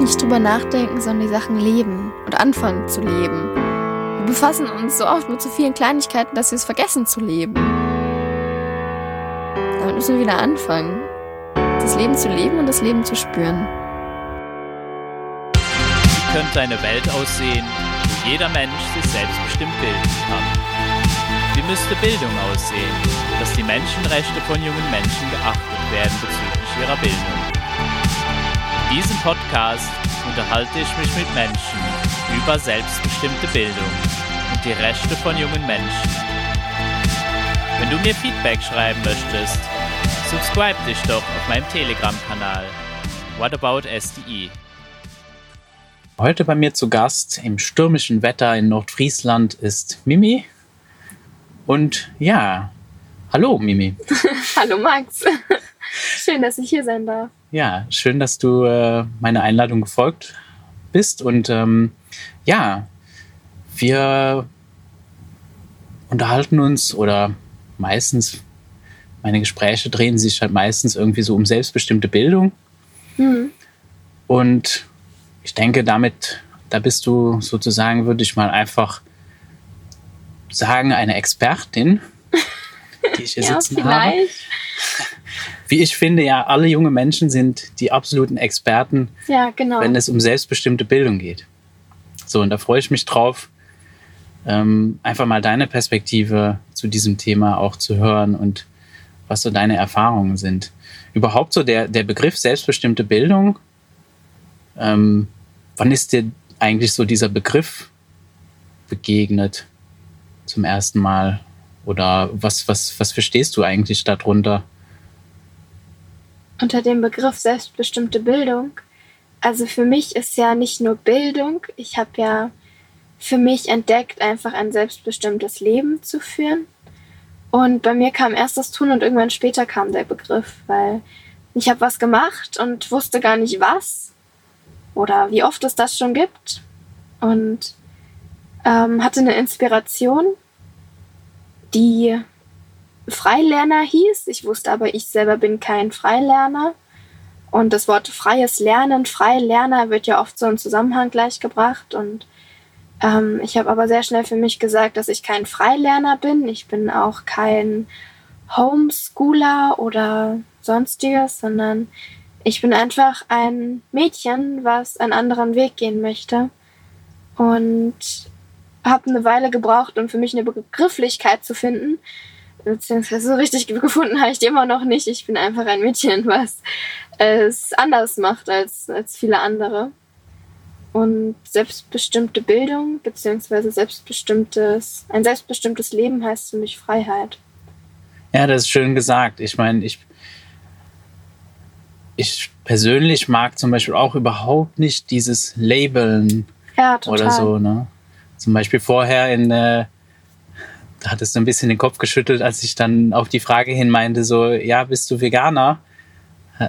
Nicht drüber nachdenken, sondern die Sachen leben und anfangen zu leben. Wir befassen uns so oft mit so vielen Kleinigkeiten, dass wir es vergessen zu leben. Damit müssen wir wieder anfangen. Das Leben zu leben und das Leben zu spüren. Wie könnte eine Welt aussehen, wo jeder Mensch sich selbstbestimmt bilden kann? Wie müsste Bildung aussehen, dass die Menschenrechte von jungen Menschen geachtet werden bezüglich ihrer Bildung? In diesem Podcast unterhalte ich mich mit Menschen über selbstbestimmte Bildung und die Rechte von jungen Menschen. Wenn du mir Feedback schreiben möchtest, subscribe dich doch auf meinem Telegram-Kanal What About SDE. Heute bei mir zu Gast im stürmischen Wetter in Nordfriesland ist Mimi. Und ja, hallo Mimi. Hallo Max. Schön, dass ich hier sein darf. Ja, schön, dass du äh, meiner Einladung gefolgt bist. Und ähm, ja, wir unterhalten uns oder meistens, meine Gespräche drehen sich halt meistens irgendwie so um selbstbestimmte Bildung. Mhm. Und ich denke, damit, da bist du sozusagen, würde ich mal einfach sagen, eine Expertin, die ich hier ja, sitzen habe. Wie ich finde, ja, alle junge Menschen sind die absoluten Experten, Ja, genau. wenn es um selbstbestimmte Bildung geht. So, und da freue ich mich drauf, ähm, einfach mal deine Perspektive zu diesem Thema auch zu hören und was so deine Erfahrungen sind. Überhaupt so der, der Begriff selbstbestimmte Bildung, ähm, wann ist dir eigentlich so dieser Begriff begegnet zum ersten Mal? Oder was, was, was verstehst du eigentlich darunter? Unter dem Begriff selbstbestimmte Bildung. Also für mich ist ja nicht nur Bildung. Ich habe ja für mich entdeckt, einfach ein selbstbestimmtes Leben zu führen. Und bei mir kam erst das Tun und irgendwann später kam der Begriff, weil ich habe was gemacht und wusste gar nicht was oder wie oft es das schon gibt und ähm, hatte eine Inspiration, die Freilerner hieß. Ich wusste aber, ich selber bin kein Freilerner. Und das Wort freies Lernen, Freilerner wird ja oft so im Zusammenhang gleichgebracht. Und ähm, ich habe aber sehr schnell für mich gesagt, dass ich kein Freilerner bin. Ich bin auch kein Homeschooler oder sonstiges, sondern ich bin einfach ein Mädchen, was einen anderen Weg gehen möchte. Und habe eine Weile gebraucht, um für mich eine Begrifflichkeit zu finden. Beziehungsweise so richtig gefunden habe ich die immer noch nicht. Ich bin einfach ein Mädchen, was es anders macht als, als viele andere. Und selbstbestimmte Bildung, beziehungsweise selbstbestimmtes, ein selbstbestimmtes Leben heißt für mich Freiheit. Ja, das ist schön gesagt. Ich meine, ich, ich persönlich mag zum Beispiel auch überhaupt nicht dieses Labeln Ja, oder so. Ne? Zum Beispiel vorher in, da hattest du ein bisschen den Kopf geschüttelt, als ich dann auf die Frage hin meinte, so, ja, bist du Veganer?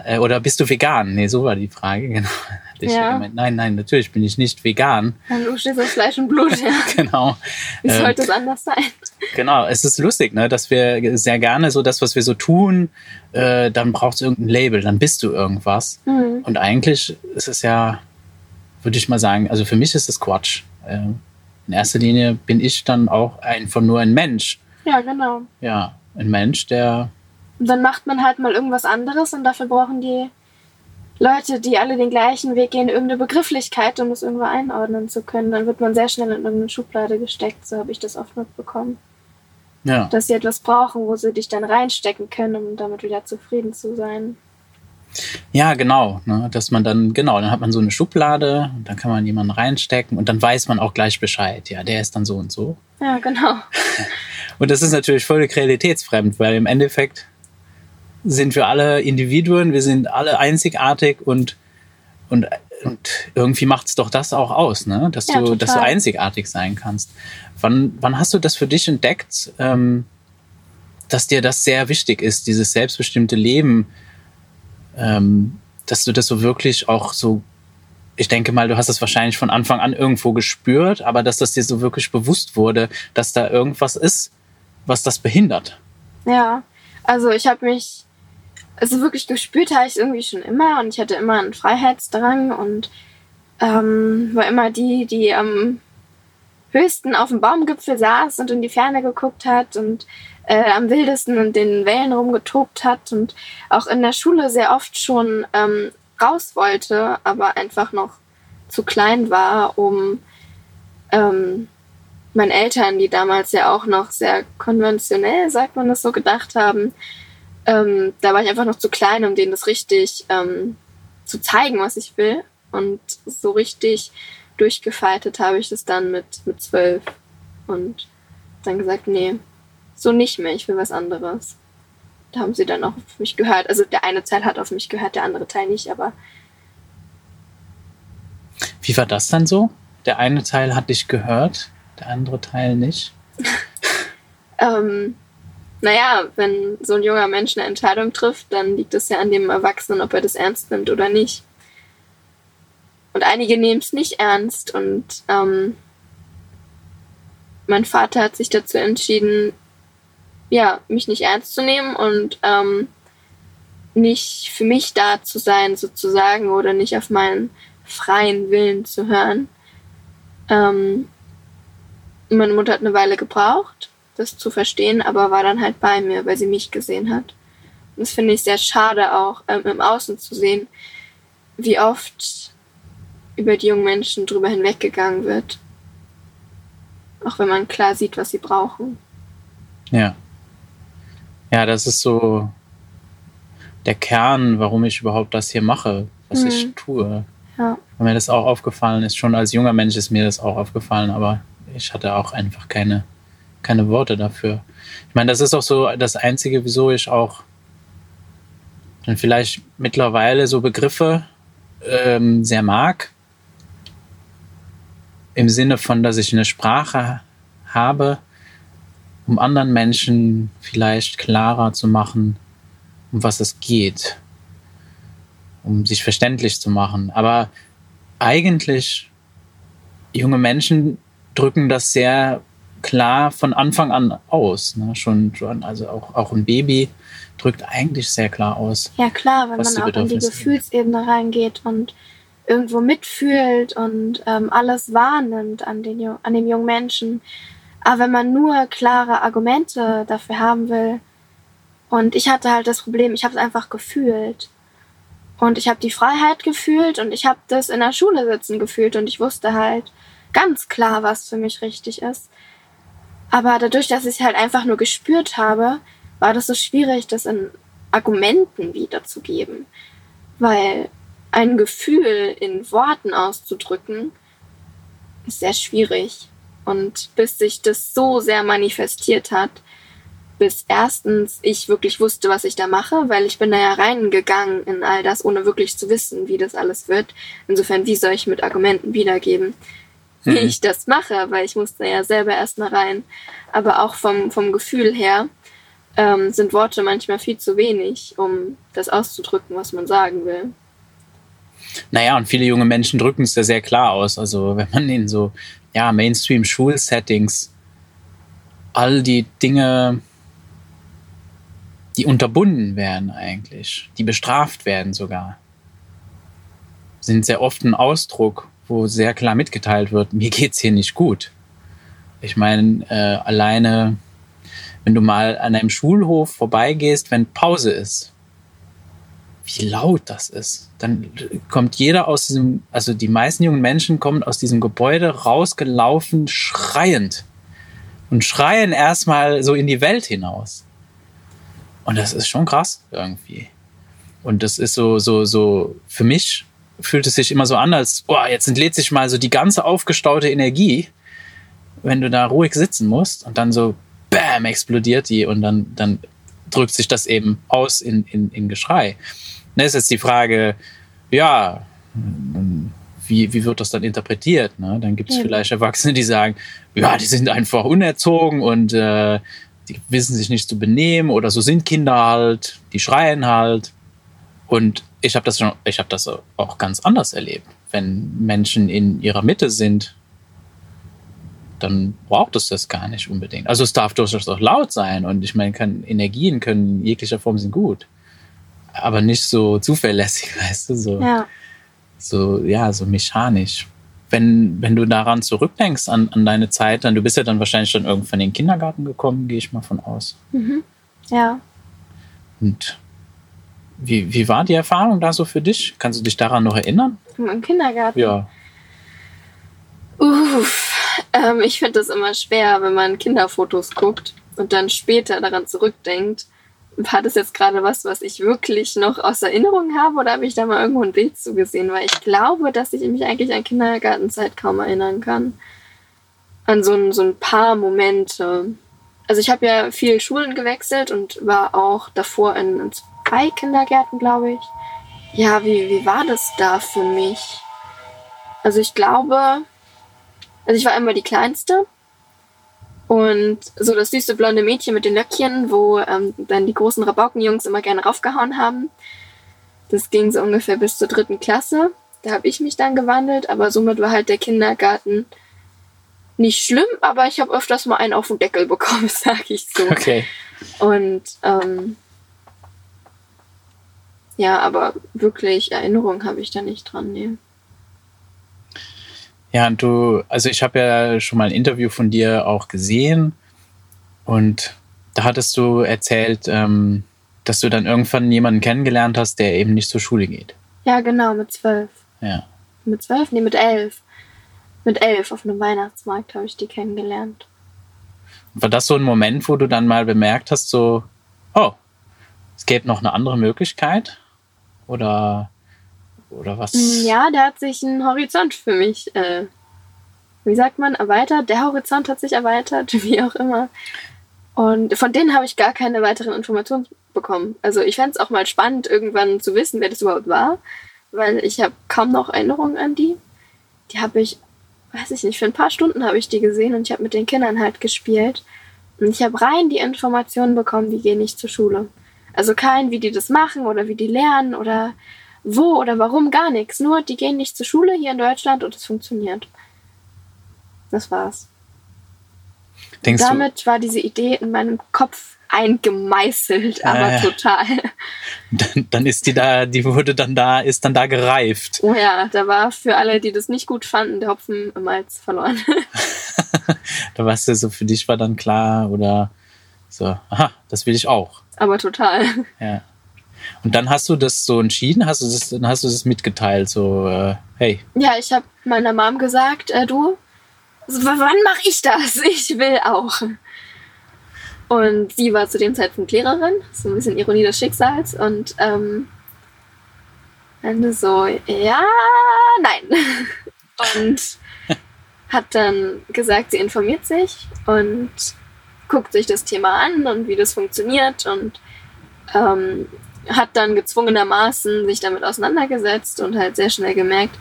Äh, oder bist du vegan? Nee, so war die Frage, genau. Hatte ich Ja. gemeint, nein, nein, natürlich bin ich nicht vegan. Und du stehst auf Fleisch und Blut, ja. genau. Wie Ähm, sollte es anders sein? Genau, es ist lustig, ne, dass wir sehr gerne so das, was wir so tun, äh, dann braucht es irgendein Label, dann bist du irgendwas. Mhm. Und eigentlich ist es ja, würde ich mal sagen, also für mich ist es Quatsch. Äh, in erster Linie bin ich dann auch einfach nur ein Mensch. Ja, genau. Ja, ein Mensch, der, Und dann macht man halt mal irgendwas anderes und dafür brauchen die Leute, die alle den gleichen Weg gehen, irgendeine Begrifflichkeit, um es irgendwo einordnen zu können. Dann wird man sehr schnell in irgendeine Schublade gesteckt. So habe ich das oft mitbekommen. ja, Dass sie etwas brauchen, wo sie dich dann reinstecken können, um damit wieder zufrieden zu sein. Ja, genau, ne, dass man dann, genau, dann hat man so eine Schublade und dann kann man jemanden reinstecken und dann weiß man auch gleich Bescheid. Ja, der ist dann so und so. Ja, genau. Und das ist natürlich völlig realitätsfremd, weil im Endeffekt sind wir alle Individuen, wir sind alle einzigartig und, und, und irgendwie macht es doch das auch aus, ne? dass, Ja, du, dass du einzigartig sein kannst. Wann, wann hast du das für dich entdeckt, ähm, dass dir das sehr wichtig ist, dieses selbstbestimmte Leben, ähm, dass du das so wirklich auch so, ich denke mal, du hast es wahrscheinlich von Anfang an irgendwo gespürt, aber dass das dir so wirklich bewusst wurde, dass da irgendwas ist, was das behindert. Ja, also ich habe mich, also wirklich gespürt habe ich irgendwie schon immer und ich hatte immer einen Freiheitsdrang und ähm, war immer die, die am höchsten auf dem Baumgipfel saß und in die Ferne geguckt hat und äh, am wildesten und den Wellen rumgetobt hat und auch in der Schule sehr oft schon ähm, raus wollte, aber einfach noch zu klein war, um ähm, meinen Eltern, die damals ja auch noch sehr konventionell, sagt man das so, gedacht haben, ähm, da war ich einfach noch zu klein, um denen das richtig ähm, zu zeigen, was ich will. Und so richtig durchgefaltet habe ich das dann mit, mit zwölf. Und dann gesagt, nee, so nicht mehr, ich will was anderes. Da haben sie dann auch auf mich gehört. Also der eine Teil hat auf mich gehört, der andere Teil nicht, aber. Wie war das dann so? Der eine Teil hat dich gehört, der andere Teil nicht? ähm, naja, wenn so ein junger Mensch eine Entscheidung trifft, dann liegt es ja an dem Erwachsenen, ob er das ernst nimmt oder nicht. Und einige nehmen es nicht ernst und ähm, mein Vater hat sich dazu entschieden, ja, mich nicht ernst zu nehmen und ähm, nicht für mich da zu sein, sozusagen, oder nicht auf meinen freien Willen zu hören. Ähm, meine Mutter hat eine Weile gebraucht, das zu verstehen, aber war dann halt bei mir, weil sie mich gesehen hat. Und das finde ich sehr schade auch ähm, im Außen zu sehen, wie oft über die jungen Menschen drüber hinweggegangen wird. Auch wenn man klar sieht, was sie brauchen. Ja. Ja, das ist so der Kern, warum ich überhaupt das hier mache, was mhm. ich tue. Ja. Und mir das auch aufgefallen ist, schon als junger Mensch ist mir das auch aufgefallen, aber ich hatte auch einfach keine, keine Worte dafür. Ich meine, das ist auch so das Einzige, wieso ich auch dann vielleicht mittlerweile so Begriffe ähm, sehr mag, im Sinne von, dass ich eine Sprache habe, um anderen Menschen vielleicht klarer zu machen, um was es geht, um sich verständlich zu machen. Aber eigentlich, junge Menschen drücken das sehr klar von Anfang an aus. Ne? Schon, schon, also auch, auch ein Baby drückt eigentlich sehr klar aus. Ja klar, wenn man auch in die Gefühlsebene reingeht und irgendwo mitfühlt und ähm, alles wahrnimmt an, den, an dem jungen Menschen. Aber wenn man nur klare Argumente dafür haben will, und ich hatte halt das Problem, ich habe es einfach gefühlt. Und ich habe die Freiheit gefühlt und ich habe das in der Schule sitzen gefühlt und ich wusste halt ganz klar, was für mich richtig ist. Aber dadurch, dass ich halt einfach nur gespürt habe, war das so schwierig, das in Argumenten wiederzugeben. Weil ein Gefühl in Worten auszudrücken, ist sehr schwierig. Und bis sich das so sehr manifestiert hat, bis erstens ich wirklich wusste, was ich da mache, weil ich bin da ja reingegangen in all das, ohne wirklich zu wissen, wie das alles wird. Insofern, wie soll ich mit Argumenten wiedergeben, wie mhm. ich das mache, weil ich musste ja selber erst mal rein. Aber auch vom, vom Gefühl her ähm, sind Worte manchmal viel zu wenig, um das auszudrücken, was man sagen will. Naja, und viele junge Menschen drücken es ja sehr klar aus. Also wenn man in so ja, Mainstream-Schulsettings all die Dinge, die unterbunden werden eigentlich, die bestraft werden sogar, sind sehr oft ein Ausdruck, wo sehr klar mitgeteilt wird, mir geht's hier nicht gut. Ich meine, äh, alleine, wenn du mal an einem Schulhof vorbeigehst, wenn Pause ist, wie laut das ist. Dann kommt jeder aus diesem, also die meisten jungen Menschen kommen aus diesem Gebäude rausgelaufen, schreiend. Und schreien erstmal so in die Welt hinaus. Und das ist schon krass irgendwie. Und das ist so, so, so, für mich fühlt es sich immer so an, als, boah, jetzt entlädt sich mal so die ganze aufgestaute Energie, wenn du da ruhig sitzen musst und dann so, bam, explodiert die und dann, dann drückt sich das eben aus in, in, in Geschrei. Ne, ist jetzt die Frage, ja, wie, wie wird das dann interpretiert? Ne? Dann gibt es ja. vielleicht Erwachsene, die sagen, ja, die sind einfach unerzogen und äh, die wissen sich nicht zu benehmen oder so sind Kinder halt, die schreien halt. Und ich habe das schon, ich habe das auch ganz anders erlebt. Wenn Menschen in ihrer Mitte sind, dann braucht es das gar nicht unbedingt. Also es darf durchaus auch laut sein und ich meine, kann, Energien können in jeglicher Form sind gut aber nicht so zuverlässig, weißt du, so. Ja. so, ja, so mechanisch. Wenn, wenn du daran zurückdenkst, an, an deine Zeit, dann du bist ja dann wahrscheinlich schon irgendwann in den Kindergarten gekommen, gehe ich mal von aus. Mhm. Ja. Und wie, wie war die Erfahrung da so für dich? Kannst du dich daran noch erinnern? Im Kindergarten. Ja. Uff, ähm, ich finde das immer schwer, wenn man Kinderfotos guckt und dann später daran zurückdenkt. War das jetzt gerade was, was ich wirklich noch aus Erinnerung habe oder habe ich da mal irgendwo ein Bild zugesehen? Weil ich glaube, dass ich mich eigentlich an Kindergartenzeit kaum erinnern kann. An so ein, so ein paar Momente. Also ich habe ja viel Schulen gewechselt und war auch davor in zwei Kindergärten, glaube ich. Ja, wie, wie war das da für mich? Also ich glaube, also ich war immer die Kleinste. Und so das süße blonde Mädchen mit den Löckchen, wo ähm, dann die großen Rabaukenjungs immer gerne raufgehauen haben. Das ging so ungefähr bis zur dritten Klasse. Da habe ich mich dann gewandelt, aber somit war halt der Kindergarten nicht schlimm, aber ich habe öfters mal einen auf den Deckel bekommen, sag ich so. Okay. Und ähm, ja, aber wirklich Erinnerung habe ich da nicht dran, nee. Ja, und du, also ich habe ja schon mal ein Interview von dir auch gesehen und da hattest du erzählt, ähm, dass du dann irgendwann jemanden kennengelernt hast, der eben nicht zur Schule geht. Ja, genau, mit zwölf. Ja. Mit zwölf? Nee, mit elf. Mit elf auf einem Weihnachtsmarkt habe ich die kennengelernt. War das so ein Moment, wo du dann mal bemerkt hast, so, oh, es gäbe noch eine andere Möglichkeit? Oder, oder was? Ja, da hat sich ein Horizont für mich, äh, wie sagt man, erweitert. Der Horizont hat sich erweitert, wie auch immer. Und von denen habe ich gar keine weiteren Informationen bekommen. Also ich fände es auch mal spannend, irgendwann zu wissen, wer das überhaupt war, weil ich habe kaum noch Erinnerungen an die. Die habe ich, weiß ich nicht, für ein paar Stunden habe ich die gesehen und ich habe mit den Kindern halt gespielt. Und ich habe rein die Informationen bekommen, die gehen nicht zur Schule. Also kein, wie die das machen oder wie die lernen oder wo oder warum, gar nichts. Nur, die gehen nicht zur Schule hier in Deutschland und es funktioniert. Das war's. Denkst Damit war diese Idee in meinem Kopf eingemeißelt, aber Äh. total. du, dann, dann ist die da, die wurde dann da, ist dann da gereift. Oh ja, da war für alle, die das nicht gut fanden, der Hopfen im Malz verloren. Da warst du so, für dich war dann klar oder so, aha, das will ich auch. aber total. Ja. Und dann hast du das so entschieden, hast du das, dann hast du das mitgeteilt, so, äh, hey, Ja, ich habe meiner Mom gesagt, äh, du, wann mache ich das? Ich will auch. Und sie war zu dem Zeitpunkt Lehrerin, so ein bisschen Ironie des Schicksals. Und ähm, dann so, ja, nein. Und hat dann gesagt, sie informiert sich und guckt sich das Thema an und wie das funktioniert und ähm, hat dann gezwungenermaßen sich damit auseinandergesetzt und halt sehr schnell gemerkt,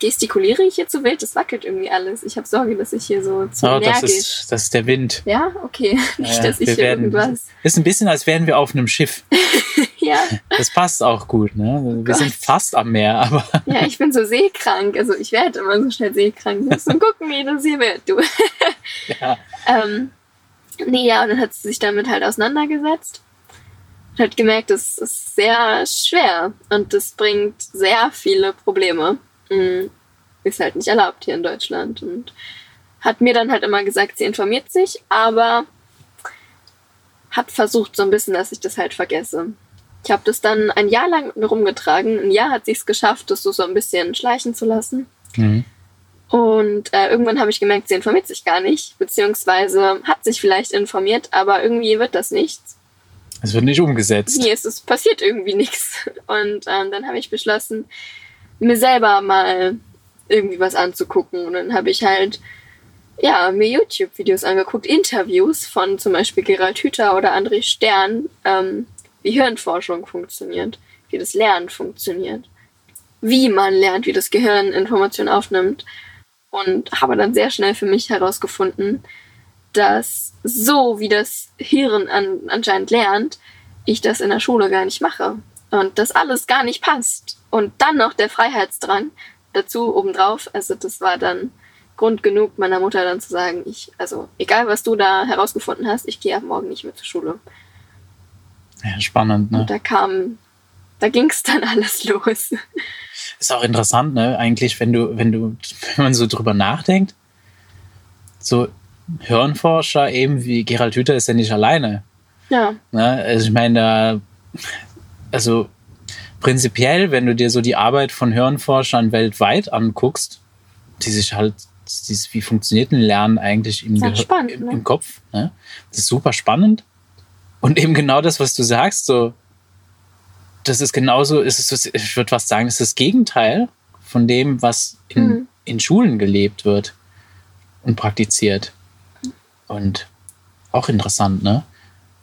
gestikuliere ich hier zu wild, das wackelt irgendwie alles. Ich habe Sorge, dass ich hier so zu oh, das ist, das ist der Wind. ja, okay. Nicht, dass ich hier werden- irgendwas. Ist ein bisschen, als wären wir auf einem Schiff. Ja, Das passt auch gut, ne? Wir Gott. sind fast am Meer, aber ja, ich bin so seekrank. Also ich werde immer so schnell seekrank. Musst du gucken, wie das hier wird, du. ja. Ähm, nee, ja, und dann hat sie sich damit halt auseinandergesetzt. Und hat gemerkt, das ist sehr schwer und das bringt sehr viele Probleme. Mhm. Ist halt nicht erlaubt hier in Deutschland. Und hat mir dann halt immer gesagt, sie informiert sich, aber hat versucht so ein bisschen, dass ich das halt vergesse. Ich habe das dann ein Jahr lang mit mir rumgetragen. Ein Jahr hat sie es geschafft, das so, so ein bisschen schleichen zu lassen. Mhm. Und äh, irgendwann habe ich gemerkt, sie informiert sich gar nicht, beziehungsweise hat sich vielleicht informiert, aber irgendwie wird das nichts. Es wird nicht umgesetzt. Nee, es ist, passiert irgendwie nichts. Und ähm, dann habe ich beschlossen, mir selber mal irgendwie was anzugucken. Und dann habe ich halt, ja, mir YouTube-Videos angeguckt, Interviews von zum Beispiel Gerald Hüther oder André Stern, ähm, wie Hirnforschung funktioniert, wie das Lernen funktioniert, wie man lernt, wie das Gehirn Informationen aufnimmt. Und habe dann sehr schnell für mich herausgefunden, dass so wie das Hirn an, anscheinend lernt, ich das in der Schule gar nicht mache. Und das alles gar nicht passt. Und dann noch der Freiheitsdrang dazu obendrauf. Also das war dann Grund genug, meiner Mutter dann zu sagen, ich, also egal was du da herausgefunden hast, ich gehe ab morgen nicht mehr zur Schule. Ja, spannend, ne? Und da kam, da ging es dann alles los. Ist auch interessant, ne? Eigentlich, wenn du, wenn du, wenn man so drüber nachdenkt, so Hirnforscher eben wie Gerald Hüther ist ja nicht alleine. Ja. Ne? Also ich meine, da, also prinzipiell, wenn du dir so die Arbeit von Hirnforschern weltweit anguckst, die sich halt, dieses, wie funktioniert ein Lernen eigentlich im, Gehir- spannend, im, ne? im Kopf, ne? das ist super spannend. Und eben genau das, was du sagst, so, das ist genauso, ist es, ich würde fast sagen, das ist das Gegenteil von dem, was in, Mhm. in Schulen gelebt wird und praktiziert. Und auch interessant, ne?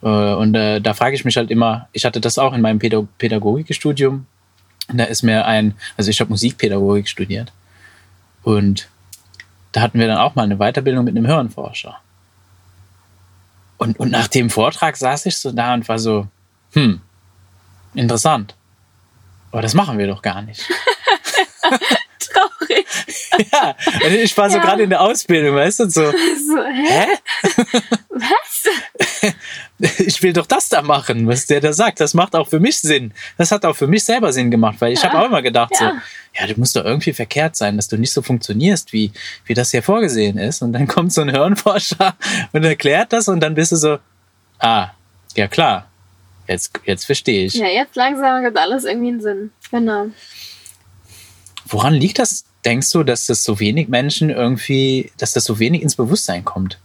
Äh, Und äh, da frage ich mich halt immer, ich hatte das auch in meinem Pädag Pädagogikstudium. Da ist mir ein, also ich habe Musikpädagogik studiert. Und da hatten wir dann auch mal eine Weiterbildung mit einem Hirnforscher. Und, und nach dem Vortrag saß ich so da und war so, hm, interessant. Aber das machen wir doch gar nicht. Ja, also ich war so Ja. gerade in der Ausbildung, weißt du, so, So, hä? hä? Was? ich will doch das da machen, was der da sagt. Das macht auch für mich Sinn. Das hat auch für mich selber Sinn gemacht, weil ich Ja. habe auch immer gedacht, so, Ja. ja, du musst doch irgendwie verkehrt sein, dass du nicht so funktionierst, wie, wie das hier vorgesehen ist. Und dann kommt so ein Hirnforscher und erklärt das und dann bist du so, ah, ja klar, jetzt, jetzt verstehe ich. Ja, jetzt langsam gibt alles irgendwie einen Sinn. Genau. Woran liegt das, denkst du, dass das so wenig Menschen irgendwie, dass das so wenig ins Bewusstsein kommt?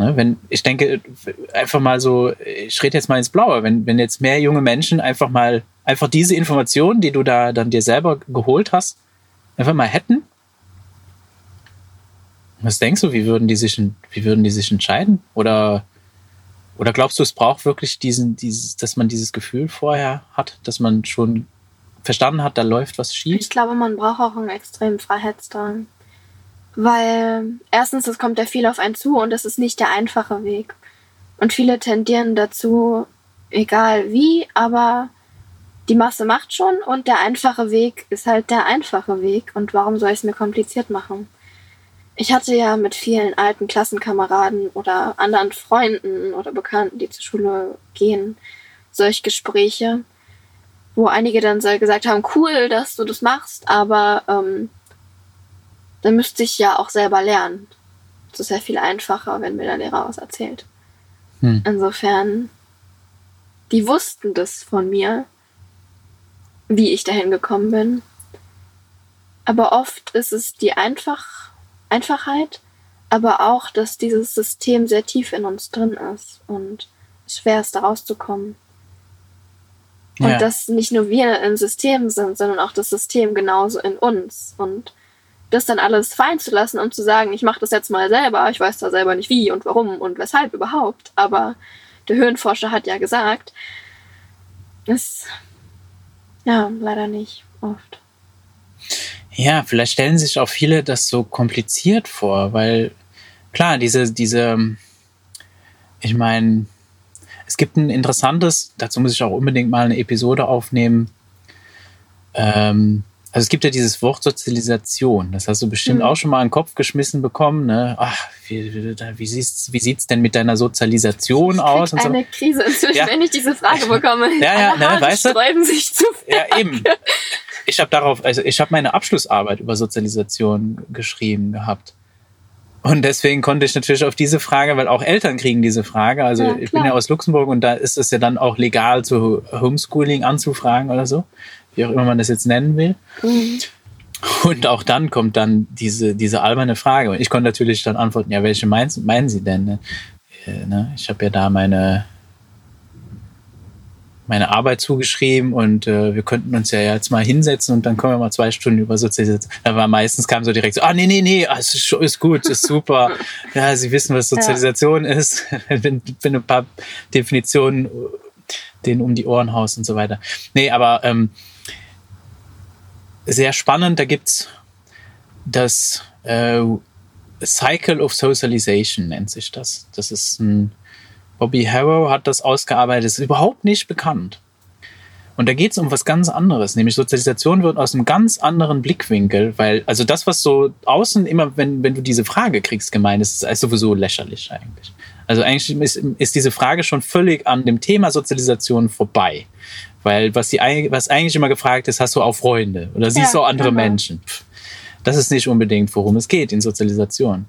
Ne, wenn, ich denke, einfach mal so, ich rede jetzt mal ins Blaue, wenn, wenn jetzt mehr junge Menschen einfach mal, einfach diese Informationen, die du da dann dir selber geholt hast, einfach mal hätten. Was denkst du, wie würden die sich, wie würden die sich entscheiden? Oder, oder glaubst du, es braucht wirklich diesen, dieses, dass man dieses Gefühl vorher hat, dass man schon verstanden hat, da läuft was schief? Ich glaube, man braucht auch einen extremen Freiheitsdrang. Weil erstens, es kommt ja viel auf einen zu und es ist nicht der einfache Weg. Und viele tendieren dazu, egal wie, aber die Masse macht schon und der einfache Weg ist halt der einfache Weg. Und warum soll ich es mir kompliziert machen? Ich hatte ja mit vielen alten Klassenkameraden oder anderen Freunden oder Bekannten, die zur Schule gehen, solch Gespräche, wo einige dann gesagt haben, cool, dass du das machst, aber ähm, dann müsste ich ja auch selber lernen. Das ist ja viel einfacher, wenn mir der Lehrer was erzählt. Hm. Insofern, die wussten das von mir, wie ich dahin gekommen bin. Aber oft ist es die Einfach Einfachheit, aber auch, dass dieses System sehr tief in uns drin ist und es schwer ist, da rauszukommen. Und Ja. dass nicht nur wir im System sind, sondern auch das System genauso in uns. Und das dann alles fallen zu lassen und zu sagen, ich mache das jetzt mal selber, ich weiß da selber nicht wie und warum und weshalb überhaupt. Aber der Höhenforscher hat ja gesagt, ist ja leider nicht oft. Ja, vielleicht stellen sich auch viele das so kompliziert vor, weil klar, diese, diese, ich meine, es gibt ein interessantes, dazu muss ich auch unbedingt mal eine Episode aufnehmen. Ähm, also es gibt ja dieses Wort Sozialisation, das hast du bestimmt Mhm. auch schon mal in den Kopf geschmissen bekommen. Ne? Ach, wie, wie, wie sieht's, wie sieht's denn mit deiner Sozialisation Ich aus? krieg eine Krise inzwischen, Ja. wenn ich diese Frage bekomme. Ja, ja, ne, Haare weißt du? sträuben sich zu Ja, eben. Ich habe darauf, also ich habe meine Abschlussarbeit über Sozialisation geschrieben gehabt. Und deswegen konnte ich natürlich auf diese Frage, weil auch Eltern kriegen diese Frage. Also Ja, ich bin ja aus Luxemburg und da ist es ja dann auch legal, zu Homeschooling anzufragen oder so, wie auch immer man das jetzt nennen will. Mhm. Und auch dann kommt dann diese, diese alberne Frage. Und ich konnte natürlich dann antworten, ja, welche meinen, meinen Sie denn? Ne? Äh, ne? Ich habe ja da meine, meine Arbeit zugeschrieben und äh, wir könnten uns ja jetzt mal hinsetzen und dann können wir mal zwei Stunden über Sozialisation. Aber meistens kam so direkt so, ah, nee, nee, nee, ah, es ist, ist gut, ist super. ja, Sie wissen, was Sozialisation ist. wenn, wenn ein paar Definitionen denen um die Ohren haust und so weiter. Nee, aber ähm, sehr spannend, da gibt's das äh, Cycle of Socialization nennt sich das. Das ist ein Bobby Harrow hat das ausgearbeitet, ist überhaupt nicht bekannt. Und da geht es um was ganz anderes, nämlich Sozialisation wird aus einem ganz anderen Blickwinkel, weil, also das, was so außen immer, wenn, wenn du diese Frage kriegst, gemeint ist, ist sowieso lächerlich eigentlich. Also eigentlich ist, ist diese Frage schon völlig an dem Thema Sozialisation vorbei. Weil was, die, was eigentlich immer gefragt ist, hast du auch Freunde oder siehst ja, du auch andere genau. Menschen? Das ist nicht unbedingt, worum es geht in Sozialisation.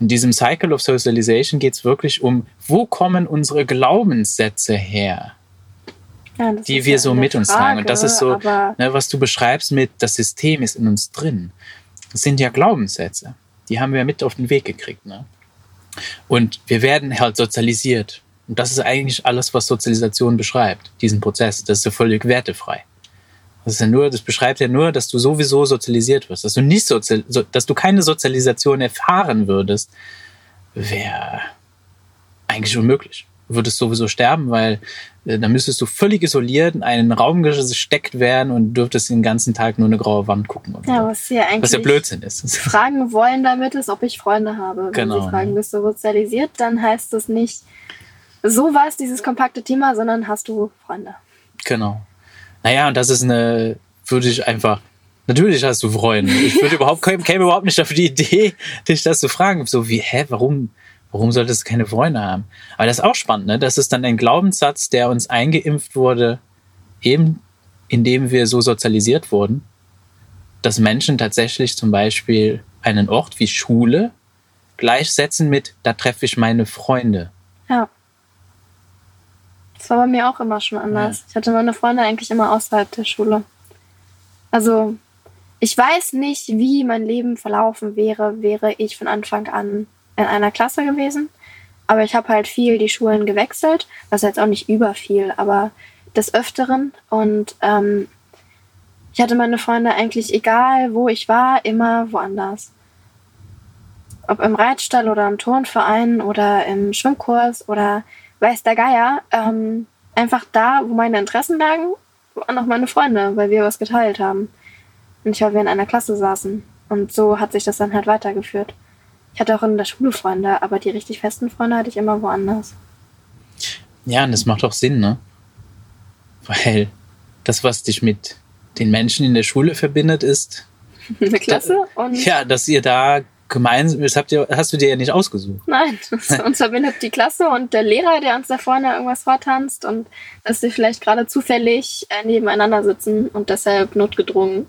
In diesem Cycle of Socialization geht es wirklich um, wo kommen unsere Glaubenssätze her? Ja, die wir so mit Frage, uns tragen. Und das ist so, ne, was du beschreibst mit, das System ist in uns drin. Das sind ja Glaubenssätze. Die haben wir mit auf den Weg gekriegt. Ne? Und wir werden halt sozialisiert. Und das ist eigentlich alles, was Sozialisation beschreibt, diesen Prozess. Das ist ja völlig wertefrei. Das ist ja nur, das beschreibt ja nur, dass du sowieso sozialisiert wirst, dass du nicht sozial, dass du keine Sozialisation erfahren würdest, wäre eigentlich unmöglich. Du würdest sowieso sterben, weil äh, dann müsstest du völlig isoliert in einen Raum gesteckt werden und dürftest den ganzen Tag nur eine graue Wand gucken. Ja, was ja eigentlich was ja Blödsinn ist. Fragen wollen damit ist, ob ich Freunde habe. Wenn genau. sie fragen, bist du sozialisiert, dann heißt das nicht, so war es dieses kompakte Thema, sondern hast du Freunde. Genau. Naja, und das ist eine, würde ich einfach, natürlich hast du Freunde. Ich würde überhaupt, käme überhaupt nicht auf die Idee, dich das zu fragen. So wie, hä, warum, warum solltest du keine Freunde haben? Aber das ist auch spannend, ne? Das ist dann ein Glaubenssatz, der uns eingeimpft wurde, eben indem wir so sozialisiert wurden, dass Menschen tatsächlich zum Beispiel einen Ort wie Schule gleichsetzen mit, da treffe ich meine Freunde. Ja. Das war bei mir auch immer schon anders. Ja. Ich hatte meine Freunde eigentlich immer außerhalb der Schule. Also, ich weiß nicht, wie mein Leben verlaufen wäre, wäre ich von Anfang an in einer Klasse gewesen. Aber ich habe halt viel die Schulen gewechselt, was jetzt auch nicht über viel, aber des Öfteren. Und ähm, ich hatte meine Freunde eigentlich egal, wo ich war, immer woanders. Ob im Reitstall oder im Turnverein oder im Schwimmkurs oder weiß der Geier, ähm, einfach da, wo meine Interessen lagen, waren auch meine Freunde, weil wir was geteilt haben. Und ich, weil wir in einer Klasse saßen. Und so hat sich das dann halt weitergeführt. Ich hatte auch in der Schule Freunde, aber die richtig festen Freunde hatte ich immer woanders. Ja, und das macht auch Sinn, ne? Weil das, was dich mit den Menschen in der Schule verbindet, ist. Eine Klasse? Und ja, dass ihr da gemeinsam, das habt ihr, hast du dir ja nicht ausgesucht. Nein, uns verbindet die Klasse und der Lehrer, der uns da vorne irgendwas vortanzt und dass wir vielleicht gerade zufällig äh, nebeneinander sitzen und deshalb notgedrungen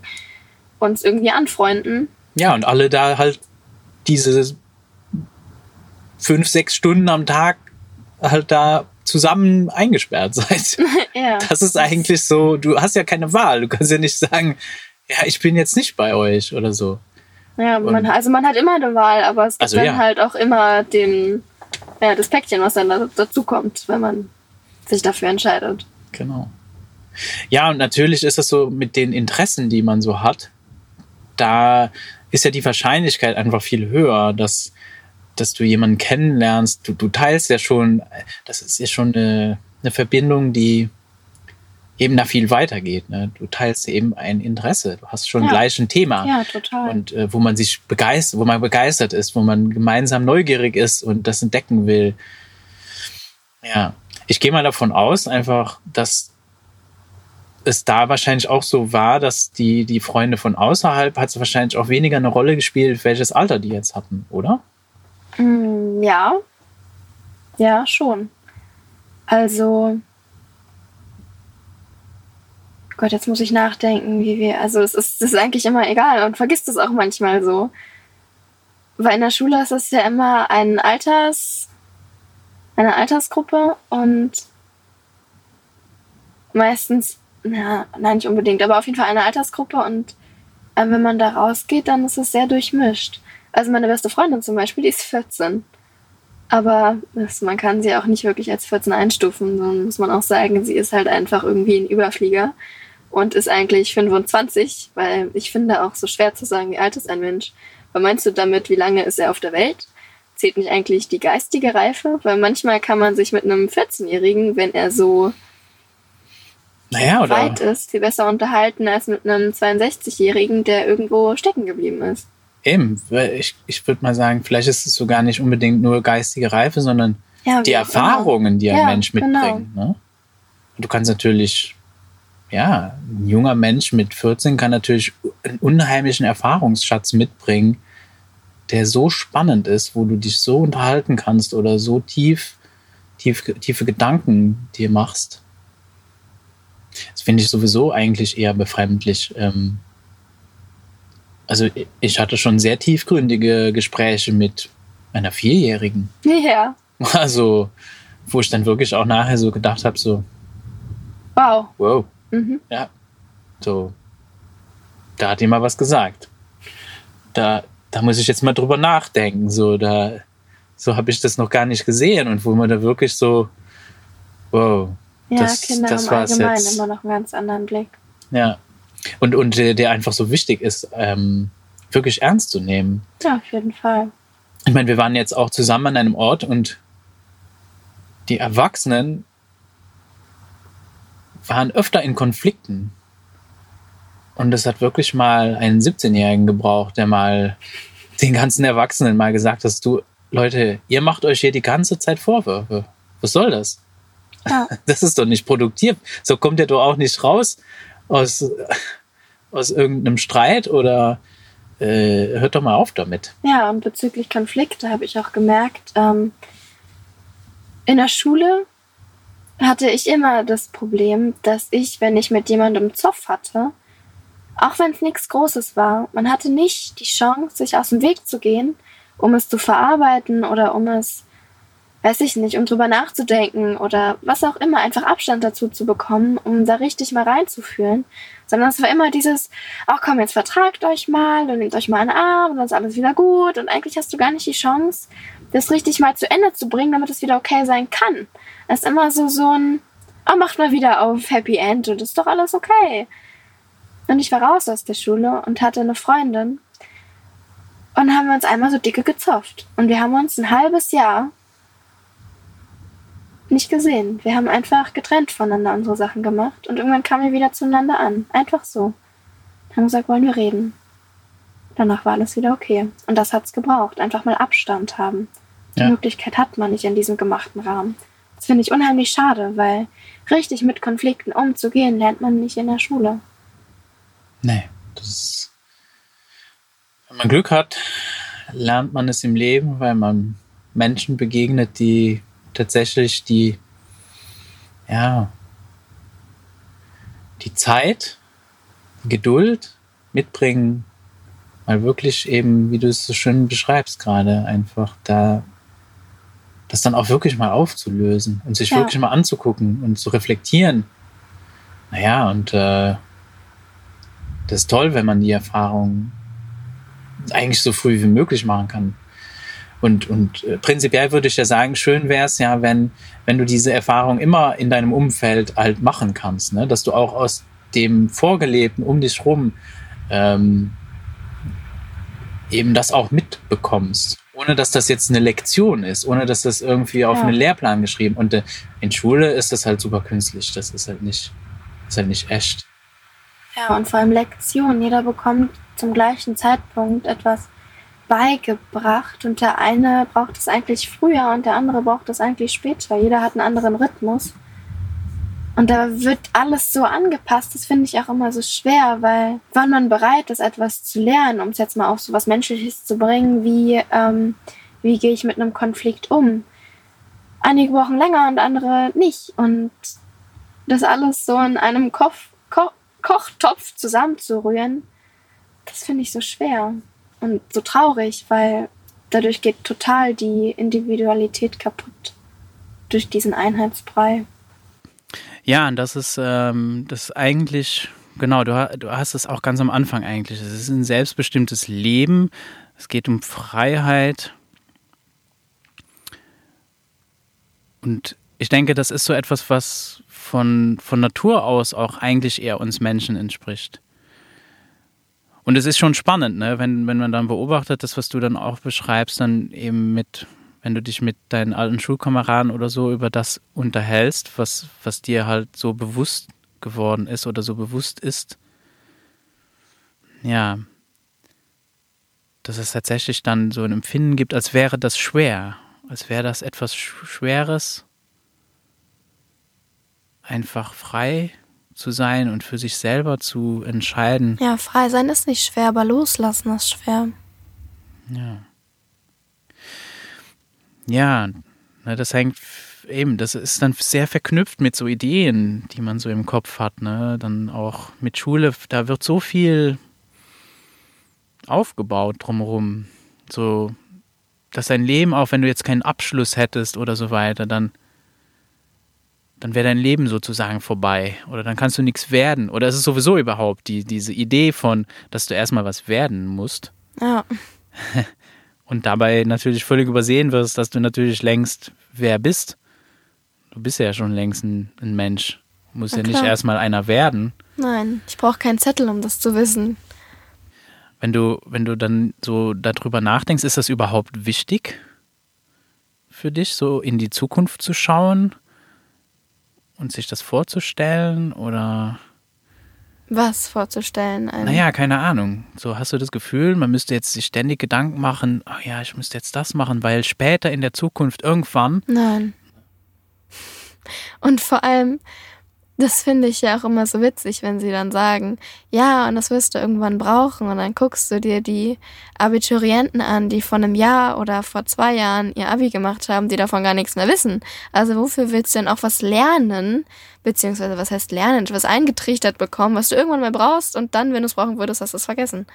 uns irgendwie anfreunden. Ja, und alle da halt diese fünf, sechs Stunden am Tag halt da zusammen eingesperrt seid. ja. Das ist eigentlich so, du hast ja keine Wahl. Du kannst ja nicht sagen, ja, ich bin jetzt nicht bei euch oder so. Ja, man, also man hat immer eine Wahl, aber es gibt also, dann ja. halt auch immer den, ja, das Päckchen, was dann dazu kommt, wenn man sich dafür entscheidet. Genau. Ja, und natürlich ist es so mit den Interessen, die man so hat, da ist ja die Wahrscheinlichkeit einfach viel höher, dass, dass du jemanden kennenlernst. Du, du teilst ja schon, das ist ja schon eine, eine Verbindung, die eben da viel weitergeht. Ne? Du teilst eben ein Interesse, du hast schon ja. gleich ein Thema. Ja, total. Und äh, wo man sich begeistert, wo man begeistert ist, wo man gemeinsam neugierig ist und das entdecken will. Ja, ich gehe mal davon aus, einfach, dass es da wahrscheinlich auch so war, dass die, die Freunde von außerhalb hat es wahrscheinlich auch weniger eine Rolle gespielt, welches Alter die jetzt hatten, oder? Mm, ja. Ja, schon. Also, Gott, jetzt muss ich nachdenken, wie wir. Also es ist, ist eigentlich immer egal und vergisst es auch manchmal so. Weil in der Schule ist es ja immer ein Alters, eine Altersgruppe und meistens, na, nein, nicht unbedingt, aber auf jeden Fall eine Altersgruppe und äh, wenn man da rausgeht, dann ist es sehr durchmischt. Also meine beste Freundin zum Beispiel, die ist 14. Aber das, man kann sie auch nicht wirklich als 14 einstufen, sondern muss man auch sagen, sie ist halt einfach irgendwie ein Überflieger und ist eigentlich 25, weil ich finde auch so schwer zu sagen, wie alt ist ein Mensch. Aber meinst du damit, wie lange ist er auf der Welt? Zählt nicht eigentlich die geistige Reife? Weil manchmal kann man sich mit einem 14-Jährigen, wenn er so naja, oder? weit ist, viel besser unterhalten als mit einem 62-Jährigen, der irgendwo stecken geblieben ist. Eben, ich, ich würde mal sagen, vielleicht ist es so gar nicht unbedingt nur geistige Reife, sondern ja, die Erfahrungen, die ein ja, Mensch genau. mitbringt. Genau. Ne? Du kannst natürlich ja, ein junger Mensch mit 14 kann natürlich einen unheimlichen Erfahrungsschatz mitbringen, der so spannend ist, wo du dich so unterhalten kannst oder so tief, tief tiefe Gedanken dir machst. Das finde ich sowieso eigentlich eher befremdlich. Ähm, also ich hatte schon sehr tiefgründige Gespräche mit einer Vierjährigen. Ja. Also, wo ich dann wirklich auch nachher so gedacht habe, so, Wow. wow, Mhm. ja, so, da hat jemand was gesagt. Da, da muss ich jetzt mal drüber nachdenken. So, da, so habe ich das noch gar nicht gesehen und wo man da wirklich so, wow, Ja, Das- Kinder das haben war's allgemein jetzt. immer noch einen ganz anderen Blick. ja. Und, und der, der einfach so wichtig ist, ähm, wirklich ernst zu nehmen. Ja, auf jeden Fall. Ich meine, wir waren jetzt auch zusammen an einem Ort und die Erwachsenen waren öfter in Konflikten. Und es hat wirklich mal einen 17-Jährigen gebraucht, der mal den ganzen Erwachsenen mal gesagt hat, du, Leute, ihr macht euch hier die ganze Zeit Vorwürfe. Was soll das? Ja. Das ist doch nicht produktiv. So kommt ihr doch auch nicht raus aus, aus irgendeinem Streit oder äh, hört doch mal auf damit. Ja, und bezüglich Konflikte habe ich auch gemerkt, ähm, in der Schule hatte ich immer das Problem, dass ich, wenn ich mit jemandem Zoff hatte, auch wenn es nichts Großes war, man hatte nicht die Chance, sich aus dem Weg zu gehen, um es zu verarbeiten oder um es, weiß ich nicht, um drüber nachzudenken oder was auch immer, einfach Abstand dazu zu bekommen, um da richtig mal reinzufühlen. Sondern es war immer dieses, ach komm, jetzt vertragt euch mal und nehmt euch mal einen Arm und dann ist alles wieder gut. Und eigentlich hast du gar nicht die Chance, das richtig mal zu Ende zu bringen, damit es wieder okay sein kann. Es ist immer so, so ein, oh, macht mal wieder auf Happy End und ist doch alles okay. Und ich war raus aus der Schule und hatte eine Freundin. Und haben wir uns einmal so dicke gezofft. Und wir haben uns ein halbes Jahr nicht gesehen. Wir haben einfach getrennt voneinander unsere Sachen gemacht. Und irgendwann kamen wir wieder zueinander an. Einfach so. Haben gesagt, wollen wir reden. Danach war alles wieder okay. Und das hat's gebraucht. Einfach mal Abstand haben. Die Ja. Möglichkeit hat man nicht in diesem gemachten Rahmen. Das finde ich unheimlich schade, weil richtig mit Konflikten umzugehen, lernt man nicht in der Schule. Nee, das ist, wenn man Glück hat, lernt man es im Leben, weil man Menschen begegnet, die tatsächlich die, ja, die Zeit, die Geduld mitbringen, mal wirklich eben, wie du es so schön beschreibst gerade, einfach da das dann auch wirklich mal aufzulösen und sich Ja. wirklich mal anzugucken und zu reflektieren. Naja, und äh, das ist toll, wenn man die Erfahrung eigentlich so früh wie möglich machen kann. Und, und äh, prinzipiell würde ich ja sagen, schön wäre es ja, wenn, wenn du diese Erfahrung immer in deinem Umfeld halt machen kannst, ne? dass du auch aus dem Vorgelebten um dich rum ähm, eben das auch mitbekommst. Ohne dass das jetzt eine Lektion ist, ohne dass das irgendwie auf Ja. einen Lehrplan geschrieben. Und äh, in Schule ist das halt super künstlich. Das ist halt nicht, ist halt nicht echt. Ja, und vor allem Lektionen. Jeder bekommt zum gleichen Zeitpunkt etwas beigebracht und der eine braucht es eigentlich früher und der andere braucht es eigentlich später. Jeder hat einen anderen Rhythmus. Und da wird alles so angepasst, das finde ich auch immer so schwer, weil wann man bereit ist, etwas zu lernen, um es jetzt mal auf so was Menschliches zu bringen, wie, ähm, wie gehe ich mit einem Konflikt um? Einige brauchen länger und andere nicht. Und das alles so in einem Kopf, Ko Kochtopf zusammenzurühren, das finde ich so schwer und so traurig, weil dadurch geht total die Individualität kaputt durch diesen Einheitsbrei. Ja, und das ist ähm, das eigentlich, genau, du, du hast es auch ganz am Anfang eigentlich. Es ist ein selbstbestimmtes Leben. Es geht um Freiheit. Und ich denke, das ist so etwas, was von, von Natur aus auch eigentlich eher uns Menschen entspricht. Und es ist schon spannend, ne? wenn, wenn man dann beobachtet, das, was du dann auch beschreibst, dann eben mit, wenn du dich mit deinen alten Schulkameraden oder so über das unterhältst, was, was dir halt so bewusst geworden ist oder so bewusst ist. Ja, dass es tatsächlich dann so ein Empfinden gibt, als wäre das schwer, als wäre das etwas Sch- Schweres, einfach frei zu sein und für sich selber zu entscheiden. Ja, frei sein ist nicht schwer, aber loslassen ist schwer. Ja. Ja, ne, das hängt, eben, das ist dann sehr verknüpft mit so Ideen, die man so im Kopf hat, ne? Dann auch mit Schule, da wird so viel aufgebaut drumherum. So, dass dein Leben, auch wenn du jetzt keinen Abschluss hättest oder so weiter, dann, dann wäre dein Leben sozusagen vorbei. Oder dann kannst du nichts werden. Oder es ist sowieso überhaupt die, diese Idee von, dass du erstmal was werden musst. Ja. Und dabei natürlich völlig übersehen wirst, dass du natürlich längst wer bist. Du bist ja schon längst ein, ein Mensch. Du musst ja nicht erstmal einer werden. Nein, ich brauche keinen Zettel, um das zu wissen. Wenn du, wenn du dann so darüber nachdenkst, ist das überhaupt wichtig für dich, so in die Zukunft zu schauen und sich das vorzustellen? Oder, Was vorzustellen. Ein naja, keine Ahnung. So hast du das Gefühl, man müsste jetzt sich ständig Gedanken machen, ach ja, ich müsste jetzt das machen, weil später in der Zukunft irgendwann, Nein. Und vor allem, das finde ich ja auch immer so witzig, wenn sie dann sagen, ja, und das wirst du irgendwann brauchen. Und dann guckst du dir die Abiturienten an, die vor einem Jahr oder vor zwei Jahren ihr Abi gemacht haben, die davon gar nichts mehr wissen. Also wofür willst du denn auch was lernen? Beziehungsweise was heißt lernen? Was eingetrichtert bekommen, was du irgendwann mal brauchst und dann, wenn du es brauchen würdest, hast du es vergessen.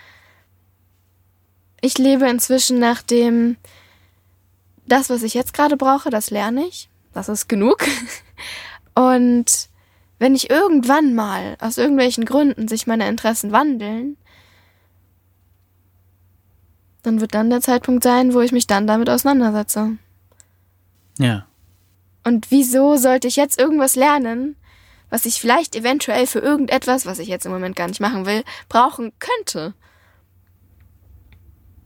Ich lebe inzwischen nach dem, das, was ich jetzt gerade brauche, das lerne ich. Das ist genug. Und wenn ich irgendwann mal aus irgendwelchen Gründen sich meine Interessen wandeln, dann wird dann der Zeitpunkt sein, wo ich mich dann damit auseinandersetze. ja, Und wieso sollte ich jetzt irgendwas lernen, was ich vielleicht eventuell für irgendetwas, was ich jetzt im Moment gar nicht machen will, brauchen könnte?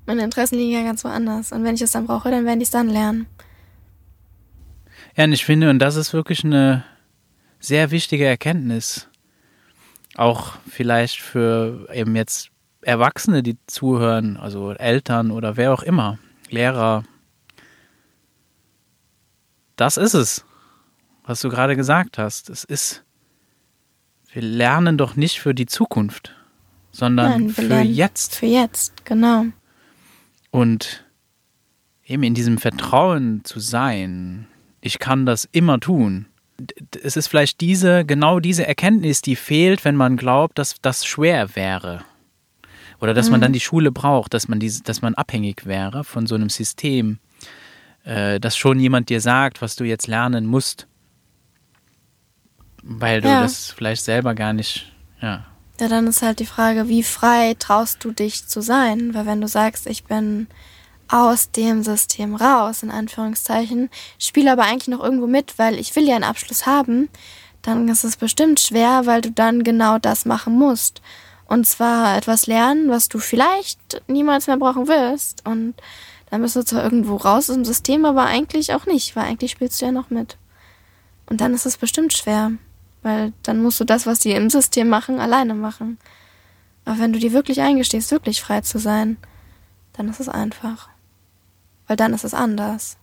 Meine Interessen liegen ja ganz woanders. Und wenn ich es dann brauche, dann werde ich es dann lernen. Ja, und ich finde, und das ist wirklich eine sehr wichtige Erkenntnis, auch vielleicht für eben jetzt Erwachsene, die zuhören, also Eltern oder wer auch immer, Lehrer. Das ist es, was du gerade gesagt hast. Es ist, wir lernen doch nicht für die Zukunft, sondern Nein, für jetzt. Für jetzt, genau. Und eben in diesem Vertrauen zu sein, ich kann das immer tun. Es ist vielleicht diese, genau diese Erkenntnis, die fehlt, wenn man glaubt, dass das schwer wäre. Oder dass man dann die Schule braucht, dass man, diese, dass man abhängig wäre von so einem System, äh, dass schon jemand dir sagt, was du jetzt lernen musst. Weil du Ja. das vielleicht selber gar nicht, ja. Ja, dann ist halt die Frage, wie frei traust du dich zu sein? Weil wenn du sagst, ich bin aus dem System raus, in Anführungszeichen, spiele aber eigentlich noch irgendwo mit, weil ich will ja einen Abschluss haben, dann ist es bestimmt schwer, weil du dann genau das machen musst. Und zwar etwas lernen, was du vielleicht niemals mehr brauchen wirst. Und dann bist du zwar irgendwo raus aus dem System, aber eigentlich auch nicht, weil eigentlich spielst du ja noch mit. Und dann ist es bestimmt schwer. Weil dann musst du das, was die im System machen, alleine machen. Aber wenn du dir wirklich eingestehst, wirklich frei zu sein, dann ist es einfach. Weil dann ist es anders.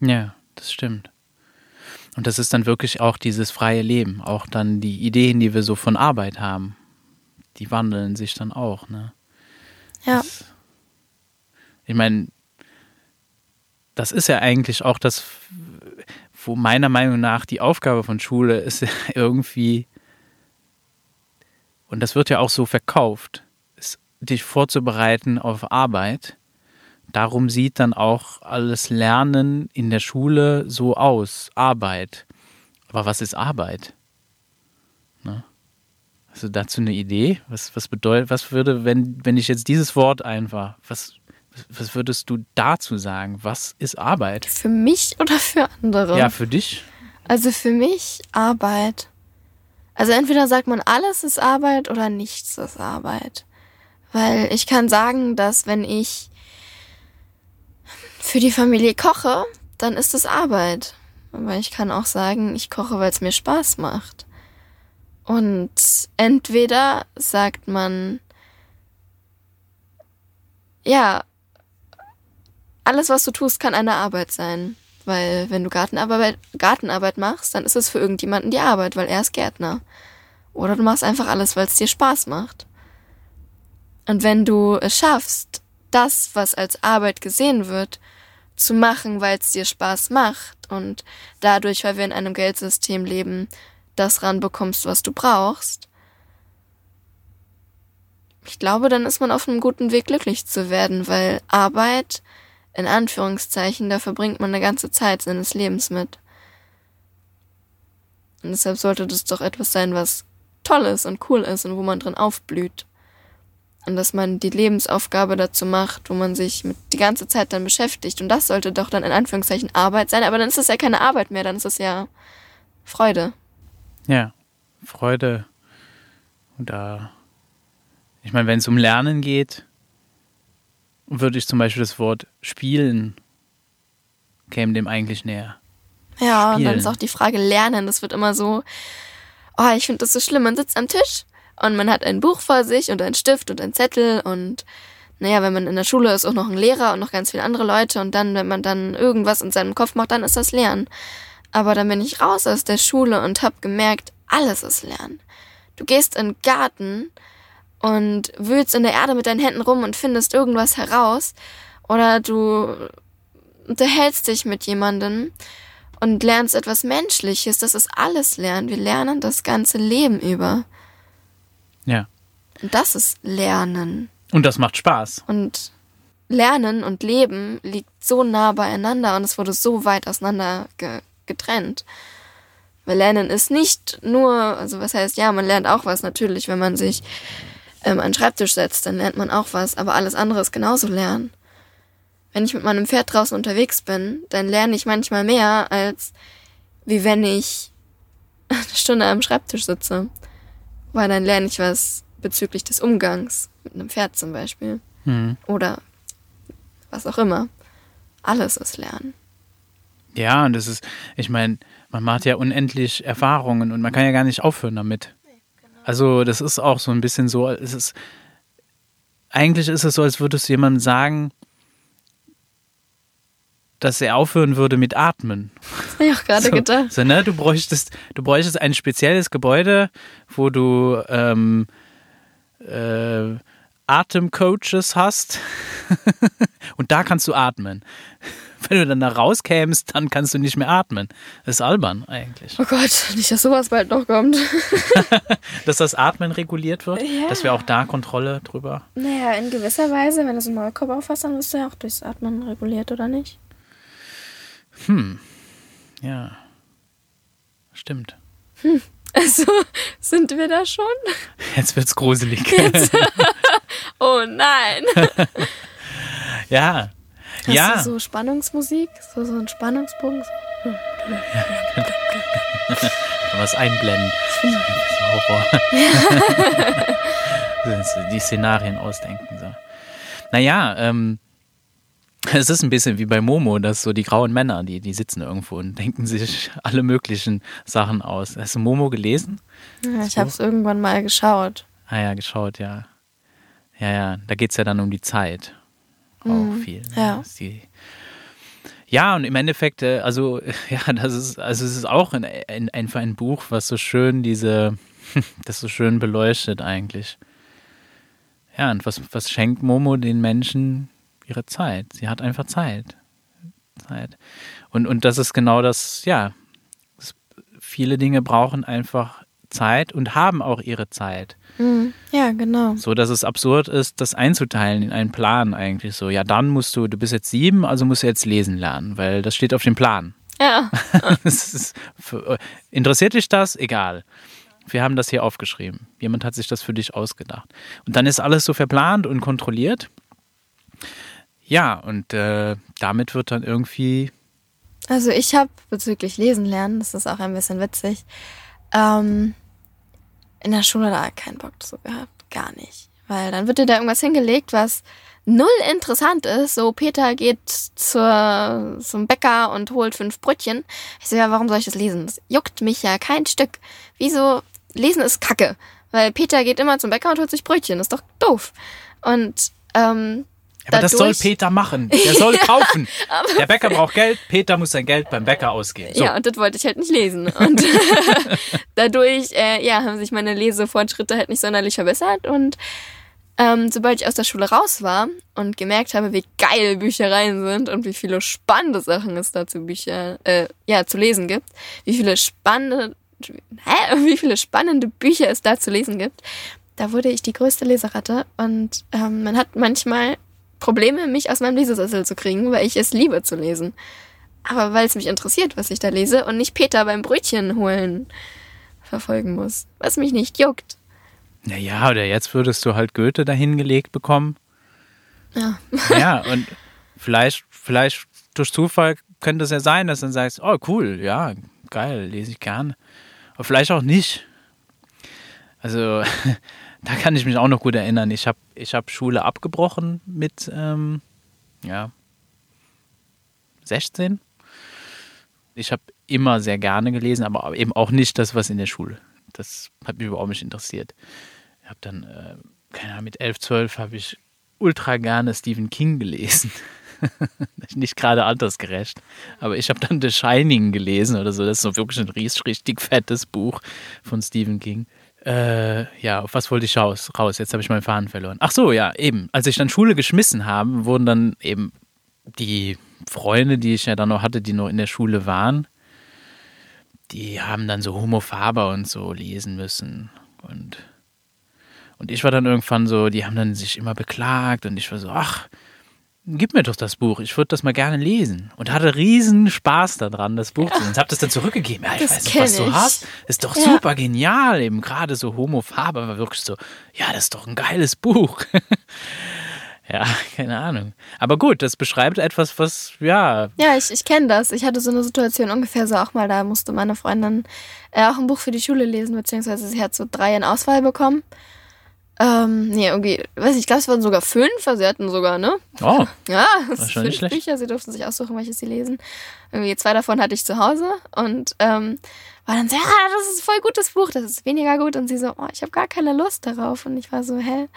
Ja, das stimmt. Und das ist dann wirklich auch dieses freie Leben, auch dann die Ideen, die wir so von Arbeit haben, die wandeln sich dann auch, ne? Ja, Das, ich meine, das ist ja eigentlich auch das, wo meiner Meinung nach die Aufgabe von Schule ist irgendwie, und das wird ja auch so verkauft, dich vorzubereiten auf Arbeit. Darum sieht dann auch alles Lernen in der Schule so aus, Arbeit. Aber was ist Arbeit? Ne? Hast du dazu eine Idee? Was, was bedeutet, was würde, wenn, wenn ich jetzt dieses Wort einfach, was, was würdest du dazu sagen? Was ist Arbeit? für mich oder für andere? Ja, für dich? Also für mich Arbeit. Also entweder sagt man, alles ist Arbeit oder nichts ist Arbeit. Weil ich kann sagen, dass wenn ich für die Familie koche, dann ist es Arbeit. Aber ich kann auch sagen, ich koche, weil es mir Spaß macht. Und entweder sagt man, ja, alles, was du tust, kann eine Arbeit sein. Weil wenn du Gartenarbeit, Gartenarbeit machst, dann ist es für irgendjemanden die Arbeit, weil er ist Gärtner. Oder du machst einfach alles, weil es dir Spaß macht. Und wenn du es schaffst, das, was als Arbeit gesehen wird, zu machen, weil es dir Spaß macht und dadurch, weil wir in einem Geldsystem leben, das ranbekommst, was du brauchst, ich glaube, dann ist man auf einem guten Weg, glücklich zu werden, weil Arbeit, in Anführungszeichen, da verbringt man eine ganze Zeit seines Lebens mit. Und deshalb sollte das doch etwas sein, was toll ist und cool ist und wo man drin aufblüht. Und dass man die Lebensaufgabe dazu macht, wo man sich mit die ganze Zeit dann beschäftigt. Und das sollte doch dann in Anführungszeichen Arbeit sein, aber dann ist es ja keine Arbeit mehr, dann ist es ja Freude. Ja, Freude. Und da, ich meine, wenn es um Lernen geht, würde ich zum Beispiel das Wort spielen käme dem eigentlich näher. Ja, und dann Spielen. ist auch die Frage Lernen. Das wird immer so, oh, ich finde das so schlimm. Man sitzt am Tisch und man hat ein Buch vor sich und einen Stift und einen Zettel und naja, wenn man in der Schule ist, auch noch ein Lehrer und noch ganz viele andere Leute und dann, wenn man dann irgendwas in seinem Kopf macht, dann ist das Lernen. Aber dann bin ich raus aus der Schule und hab gemerkt, alles ist Lernen. Du gehst in den Garten und wühlst in der Erde mit deinen Händen rum und findest irgendwas heraus oder du unterhältst dich mit jemandem und lernst etwas Menschliches. Das ist alles Lernen. Wir lernen das ganze Leben über. Ja. Und das ist Lernen. Und das macht Spaß. Und Lernen und Leben liegt so nah beieinander und es wurde so weit auseinander ge getrennt. Weil Lernen ist nicht nur, also was heißt, ja, man lernt auch was natürlich, wenn man sich ähm, an den Schreibtisch setzt, dann lernt man auch was, aber alles andere ist genauso Lernen. Wenn ich mit meinem Pferd draußen unterwegs bin, dann lerne ich manchmal mehr, als wie wenn ich eine Stunde am Schreibtisch sitze. Weil dann lerne ich was bezüglich des Umgangs mit einem Pferd zum Beispiel. Hm. Oder was auch immer. Alles ist Lernen. Ja, und das ist, ich meine, man macht ja unendlich Erfahrungen und man kann ja gar nicht aufhören damit. Also, das ist auch so ein bisschen so, es ist, eigentlich ist es so, als würdest du jemandem sagen, dass er aufhören würde mit Atmen. Das habe ich auch gerade so, gedacht. So, ne? Du bräuchtest, du bräuchtest ein spezielles Gebäude, wo du ähm, äh, Atemcoaches hast und da kannst du atmen. Wenn du dann da rauskämst, dann kannst du nicht mehr atmen. Das ist albern eigentlich. Oh Gott, nicht, dass sowas bald noch kommt. Dass das Atmen reguliert wird, Ja. dass wir auch da Kontrolle drüber. Naja, in gewisser Weise, wenn du so einen Maulkorb auffasst, dann wirst du ja auch durchs Atmen reguliert, oder nicht? Ja. Stimmt. Also, sind wir da schon? Jetzt wird's gruselig. Oh nein. ja. Hast ja. du so Spannungsmusik? So, so ein Spannungsbogen? So. Kann man es einblenden. Das ist Horror. Die Szenarien ausdenken. So. Naja, ähm, es ist ein bisschen wie bei Momo, dass so die grauen Männer, die, die sitzen irgendwo und denken sich alle möglichen Sachen aus. Hast du Momo gelesen? Ja, ich habe es irgendwann mal geschaut. Ah ja, geschaut, ja. Ja, ja, da geht es ja dann um die Zeit. Auch viel. ne? ja. Die, ja, und im Endeffekt, äh, also, ja, das ist, also es ist auch ein, ein, einfach ein Buch, was so schön diese, das so schön beleuchtet eigentlich. Ja, und was, was schenkt Momo den Menschen ihre Zeit? Sie hat einfach Zeit. Zeit. Und, und das ist genau das, ja, viele Dinge brauchen einfach Zeit und haben auch ihre Zeit. Mhm. Ja, genau. So, dass es absurd ist, das einzuteilen in einen Plan eigentlich so. Ja, dann musst du, du bist jetzt sieben, also musst du jetzt lesen lernen, weil das steht auf dem Plan. Ja. Ist, interessiert dich das? Egal. Wir haben das hier aufgeschrieben. Jemand hat sich das für dich ausgedacht. Und dann ist alles so verplant und kontrolliert. Ja, und äh, damit wird dann irgendwie, Also ich habe bezüglich Lesen lernen, das ist auch ein bisschen witzig, ähm, in der Schule da keinen Bock so gehabt, gar nicht. Weil dann wird dir da irgendwas hingelegt, was null interessant ist. So, Peter geht zur, zum Bäcker und holt fünf Brötchen. Ich so, ja, warum soll ich das lesen? Das juckt mich ja kein Stück. Wieso? Lesen ist Kacke. Weil Peter geht immer zum Bäcker und holt sich Brötchen. Das ist doch doof. Und, ähm, aber das soll Peter machen. Der soll kaufen. Der Bäcker braucht Geld, Peter muss sein Geld beim Bäcker ausgeben. So. Ja, und das wollte ich halt nicht lesen. Und dadurch, äh, ja, haben sich meine Lesefortschritte halt nicht sonderlich verbessert. Und ähm, sobald ich aus der Schule raus war und gemerkt habe, wie geil Büchereien sind und wie viele spannende Sachen es da zu Bücher, äh, ja, zu lesen gibt, wie viele spannende, hä? wie viele spannende Bücher es da zu lesen gibt, da wurde ich die größte Leseratte und ähm, man hat manchmal Probleme, mich aus meinem Lesesessel zu kriegen, weil ich es liebe zu lesen. Aber weil es mich interessiert, was ich da lese und nicht Peter beim Brötchen holen verfolgen muss, was mich nicht juckt. Naja, oder jetzt würdest du halt Goethe dahingelegt bekommen. Ja. ja, und vielleicht, vielleicht durch Zufall könnte es ja sein, dass du dann sagst, oh cool, ja, geil, lese ich gern. Aber vielleicht auch nicht. Also, da kann ich mich auch noch gut erinnern. Ich habe ich hab Schule abgebrochen mit, ähm, ja, 16. Ich habe immer sehr gerne gelesen, aber eben auch nicht das, was in der Schule. Das hat mich überhaupt nicht interessiert. Ich habe dann, äh, keine Ahnung, mit 11, 12 habe ich ultra gerne Stephen King gelesen. nicht gerade altersgerecht. Aber ich habe dann The Shining gelesen oder so. Das ist so wirklich ein richtig, richtig fettes Buch von Stephen King. Äh, ja, auf was wollte ich raus? raus? Jetzt habe ich meinen Faden verloren. Ach so, ja, eben. Als ich dann Schule geschmissen habe, wurden dann eben die Freunde, die ich ja dann noch hatte, die noch in der Schule waren, die haben dann so Homo Faber und so lesen müssen. Und, und ich war dann irgendwann so, die haben dann sich immer beklagt und ich war so, ach, gib mir doch das Buch, ich würde das mal gerne lesen. Und hatte riesen Spaß daran, das Buch zu lesen. Ich habe das dann zurückgegeben. Ja, ich Das weiß nicht, was kenn du ich. hast. Ist doch Ja. super genial. Eben gerade so Homo Faber war wirklich so, ja, das ist doch ein geiles Buch. ja, keine Ahnung. Aber gut, das beschreibt etwas, was, ja, Ja, ich, ich kenne das. Ich hatte so eine Situation ungefähr so auch mal. Da musste meine Freundin äh, auch ein Buch für die Schule lesen, beziehungsweise sie hat so drei in Auswahl bekommen. Ähm, nee, irgendwie, weiß ich, ich glaube, es waren sogar fünf, also sie hatten sogar, ne? oh, Ja, fünf schlecht. Bücher, sie durften sich aussuchen, welches sie lesen. Irgendwie zwei davon hatte ich zu Hause und ähm, war dann so, ja, das ist ein voll gutes Buch, das ist weniger gut. Und sie so, oh, ich habe gar keine Lust darauf. Und ich war so, hä?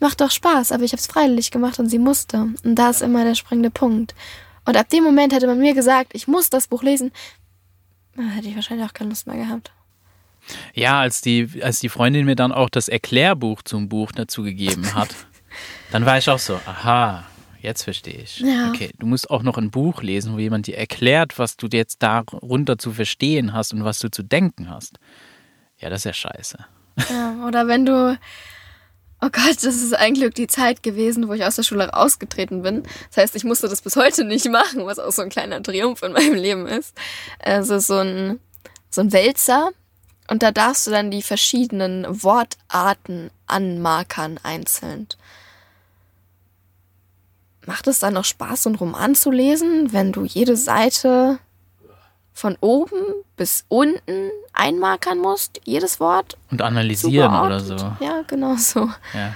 Macht doch Spaß, aber ich habe es freiwillig gemacht und sie musste. Und da ist immer der springende Punkt. Und ab dem Moment hätte man mir gesagt, ich muss das Buch lesen, dann hätte ich wahrscheinlich auch keine Lust mehr gehabt. Ja, als die, als die Freundin mir dann auch das Erklärbuch zum Buch dazu gegeben hat, dann war ich auch so, aha, jetzt verstehe ich. Ja. Okay, du musst auch noch ein Buch lesen, wo jemand dir erklärt, was du jetzt darunter zu verstehen hast und was du zu denken hast. Ja, das ist ja scheiße. Ja, oder wenn du. Oh Gott, das ist ein Glück die Zeit gewesen, wo ich aus der Schule rausgetreten bin. Das heißt, ich musste das bis heute nicht machen, was auch so ein kleiner Triumph in meinem Leben ist. Also so ein, so ein Wälzer. Und da darfst du dann die verschiedenen Wortarten anmarkern einzeln. Macht es dann noch Spaß, so einen Roman zu lesen, wenn du jede Seite von oben bis unten einmarkern musst, jedes Wort Und analysieren oder so. Ja, genau so. Ja.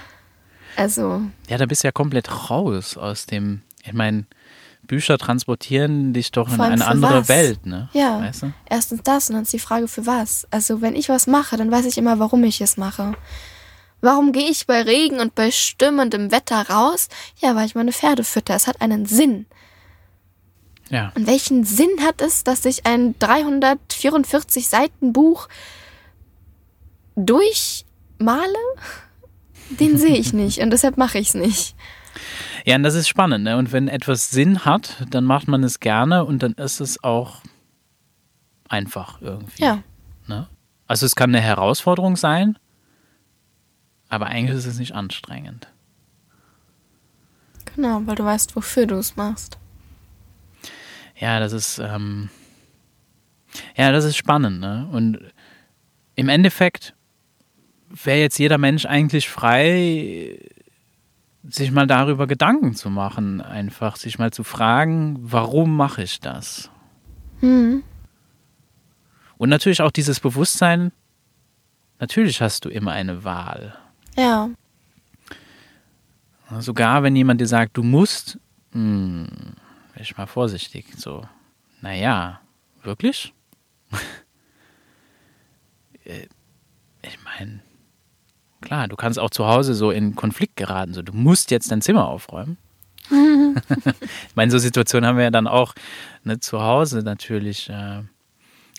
Also, ja, da bist du ja komplett raus aus dem. Ich meine, Bücher transportieren dich doch in Vor allem eine andere was? Welt, ne? Ja. Weißt du? erstens das und dann ist die Frage, für was? Also, wenn ich was mache, dann weiß ich immer, warum ich es mache. Warum gehe ich bei Regen und bei stürmendem Wetter raus? Ja, weil ich meine Pferde fütter. Es hat einen Sinn. Ja. Und welchen Sinn hat es, dass ich ein 344 Seiten Buch durchmale? Den sehe ich nicht und deshalb mache ich es nicht. Ja, und das ist spannend, ne? Und wenn etwas Sinn hat, dann macht man es gerne und dann ist es auch einfach irgendwie. Ja. Ne? Also es kann eine Herausforderung sein, aber eigentlich ist es nicht anstrengend. Genau, weil du weißt, wofür du es machst. Ja, das ist, ähm, ja, das ist spannend, ne? Und im Endeffekt wäre jetzt jeder Mensch eigentlich frei, sich mal darüber Gedanken zu machen, einfach sich mal zu fragen, warum mache ich das? Hm. Und natürlich auch dieses Bewusstsein, natürlich hast du immer eine Wahl. Ja. Sogar wenn jemand dir sagt, du musst, hm, wäre ich mal vorsichtig. So, naja, wirklich? Äh, ich meine, klar, du kannst auch zu Hause so in Konflikt geraten. So, du musst jetzt dein Zimmer aufräumen. ich meine, so Situationen haben wir ja dann auch ne, zu Hause natürlich äh,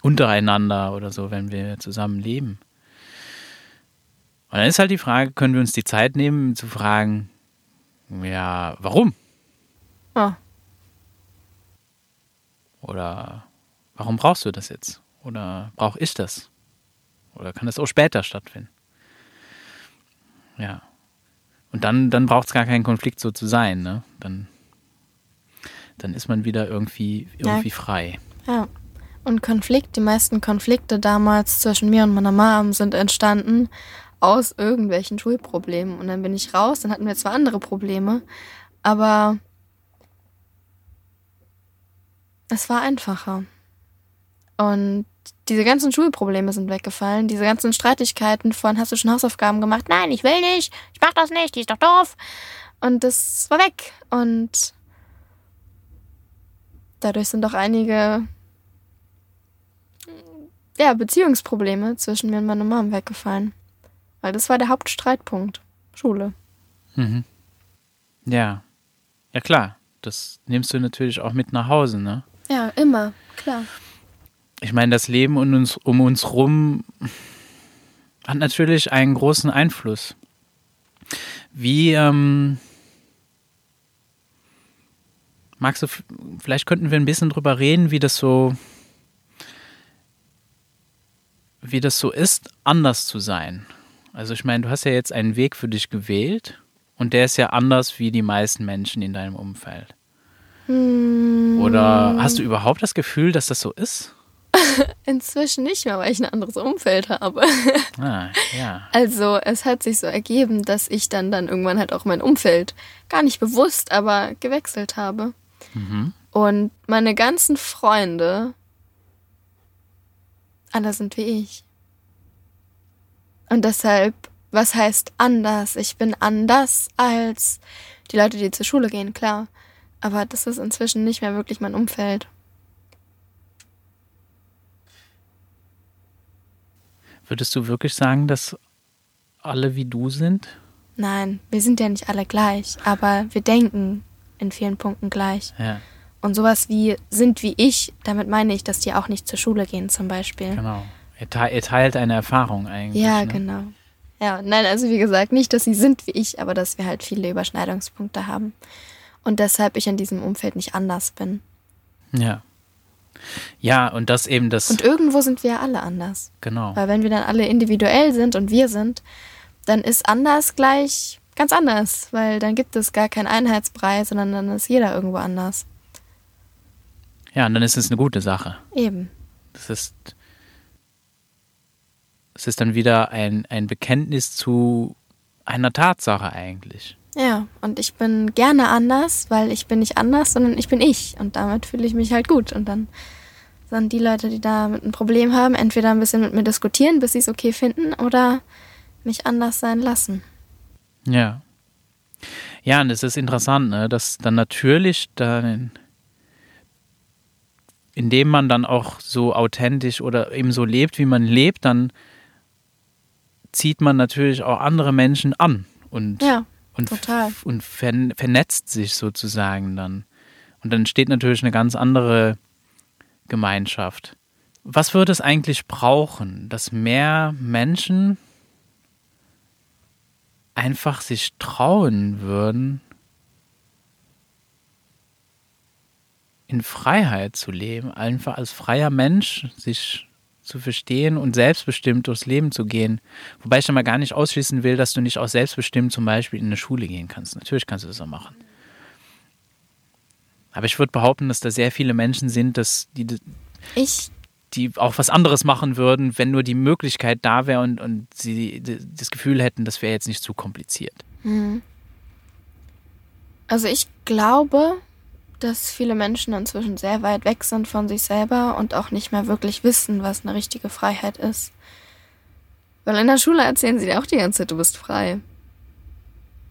untereinander oder so, wenn wir zusammen leben. Und dann ist halt die Frage, können wir uns die Zeit nehmen, zu fragen, ja, warum? Oh. Oder warum brauchst du das jetzt? Oder brauche ich das? Oder kann das auch später stattfinden? Ja. Und dann, dann braucht es gar keinen Konflikt so zu sein, ne? Dann, dann ist man wieder irgendwie, irgendwie Ja. frei. Ja. Und Konflikt, die meisten Konflikte damals zwischen mir und meiner Mom sind entstanden aus irgendwelchen Schulproblemen. Und dann bin ich raus, dann hatten wir zwar andere Probleme, aber es war einfacher. Und diese ganzen Schulprobleme sind weggefallen, diese ganzen Streitigkeiten von hast du schon Hausaufgaben gemacht? Nein, ich will nicht, ich mach das nicht, die ist doch doof. Und das war weg. Und dadurch sind auch einige ja, Beziehungsprobleme zwischen mir und meiner Mom weggefallen. Weil das war der Hauptstreitpunkt. Schule. Mhm. Ja. Ja, klar. Das nimmst du natürlich auch mit nach Hause, ne? Ja, immer, klar. Ich meine, das Leben um uns, um uns rum hat natürlich einen großen Einfluss. Wie, ähm, magst du, vielleicht könnten wir ein bisschen drüber reden, wie das so, wie das so ist, anders zu sein. Also ich meine, du hast ja jetzt einen Weg für dich gewählt und der ist ja anders wie die meisten Menschen in deinem Umfeld. Oder hast du überhaupt das Gefühl, dass das so ist? Inzwischen nicht mehr, weil ich ein anderes Umfeld habe. Ah, ja. Also es hat sich so ergeben, dass ich dann dann irgendwann halt auch mein Umfeld gar nicht bewusst, aber gewechselt habe. Und meine ganzen Freunde, alle sind wie ich. Und deshalb, was heißt anders? Ich bin anders als die Leute, die zur Schule gehen, klar. Aber das ist inzwischen nicht mehr wirklich mein Umfeld. Würdest du wirklich sagen, dass alle wie du sind? Nein, wir sind ja nicht alle gleich, aber wir denken in vielen Punkten gleich. Ja, Und sowas wie sind wie ich, damit meine ich, dass die auch nicht zur Schule gehen zum Beispiel. genau. Er, te er teilt eine Erfahrung eigentlich. Ja, ne? genau. Ja, nein, also wie gesagt, nicht, dass sie sind wie ich, aber dass wir halt viele Überschneidungspunkte haben. Und deshalb ich in diesem Umfeld nicht anders bin. Ja. Ja, und das eben das, Und irgendwo sind wir ja alle anders. genau. Weil wenn wir dann alle individuell sind und wir sind, dann ist anders gleich ganz anders. Weil dann gibt es gar keinen Einheitsbrei, sondern dann ist jeder irgendwo anders. Ja, und dann ist es eine gute Sache. Eben. Das ist, es ist dann wieder ein, ein Bekenntnis zu einer Tatsache eigentlich. Ja, und ich bin gerne anders, weil ich bin nicht anders, sondern ich bin ich. Und damit fühle ich mich halt gut. Und dann sind die Leute, die damit ein Problem haben, entweder ein bisschen mit mir diskutieren, bis sie es okay finden, oder mich anders sein lassen. Ja. Ja, und es ist interessant, ne, dass dann natürlich dann, indem man dann auch so authentisch oder eben so lebt, wie man lebt, dann zieht man natürlich auch andere Menschen an und, Ja, und, total. und vern vernetzt sich sozusagen dann. Und dann steht natürlich eine ganz andere Gemeinschaft. Was würde es eigentlich brauchen, dass mehr Menschen einfach sich trauen würden, in Freiheit zu leben, einfach als freier Mensch sich zu verstehen und selbstbestimmt durchs Leben zu gehen. Wobei ich schon mal gar nicht ausschließen will, dass du nicht auch selbstbestimmt zum Beispiel in eine Schule gehen kannst. Natürlich kannst du das auch machen. Aber ich würde behaupten, dass da sehr viele Menschen sind, dass die, Ich, die auch was anderes machen würden, wenn nur die Möglichkeit da wäre und, und sie das Gefühl hätten, das wäre jetzt nicht zu kompliziert. also ich glaube, dass viele Menschen inzwischen sehr weit weg sind von sich selber und auch nicht mehr wirklich wissen, was eine richtige Freiheit ist. Weil in der Schule erzählen sie dir auch die ganze Zeit, du bist frei.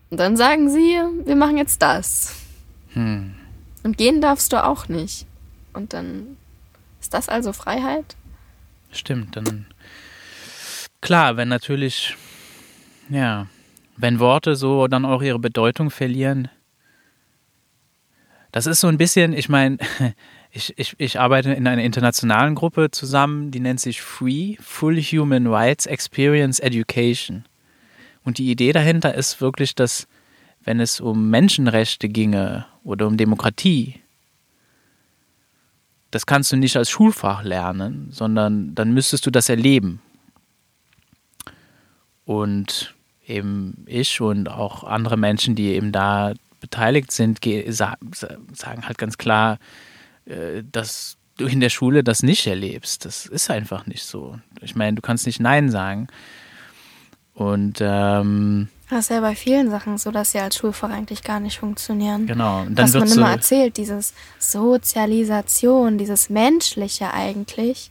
Und dann sagen sie, wir machen jetzt das. Hm. Und gehen darfst du auch nicht. Und dann ist das also Freiheit? Stimmt, dann klar, wenn natürlich, ja, wenn Worte so dann auch ihre Bedeutung verlieren. Das ist so ein bisschen, ich meine, ich, ich, ich arbeite in einer internationalen Gruppe zusammen, die nennt sich Free Full Human Rights Experience Education. Und die Idee dahinter ist wirklich, dass wenn es um Menschenrechte ginge oder um Demokratie, das kannst du nicht als Schulfach lernen, sondern dann müsstest du das erleben. Und eben ich und auch andere Menschen, die eben da beteiligt sind, sagen halt ganz klar, äh, dass du in der Schule das nicht erlebst. Das ist einfach nicht so. Ich meine, du kannst nicht Nein sagen. Und ähm, das ist ja bei vielen Sachen so, dass sie als Schulfach eigentlich gar nicht funktionieren. Genau. Und dann Was man immer erzählt, dieses Sozialisation, dieses Menschliche eigentlich,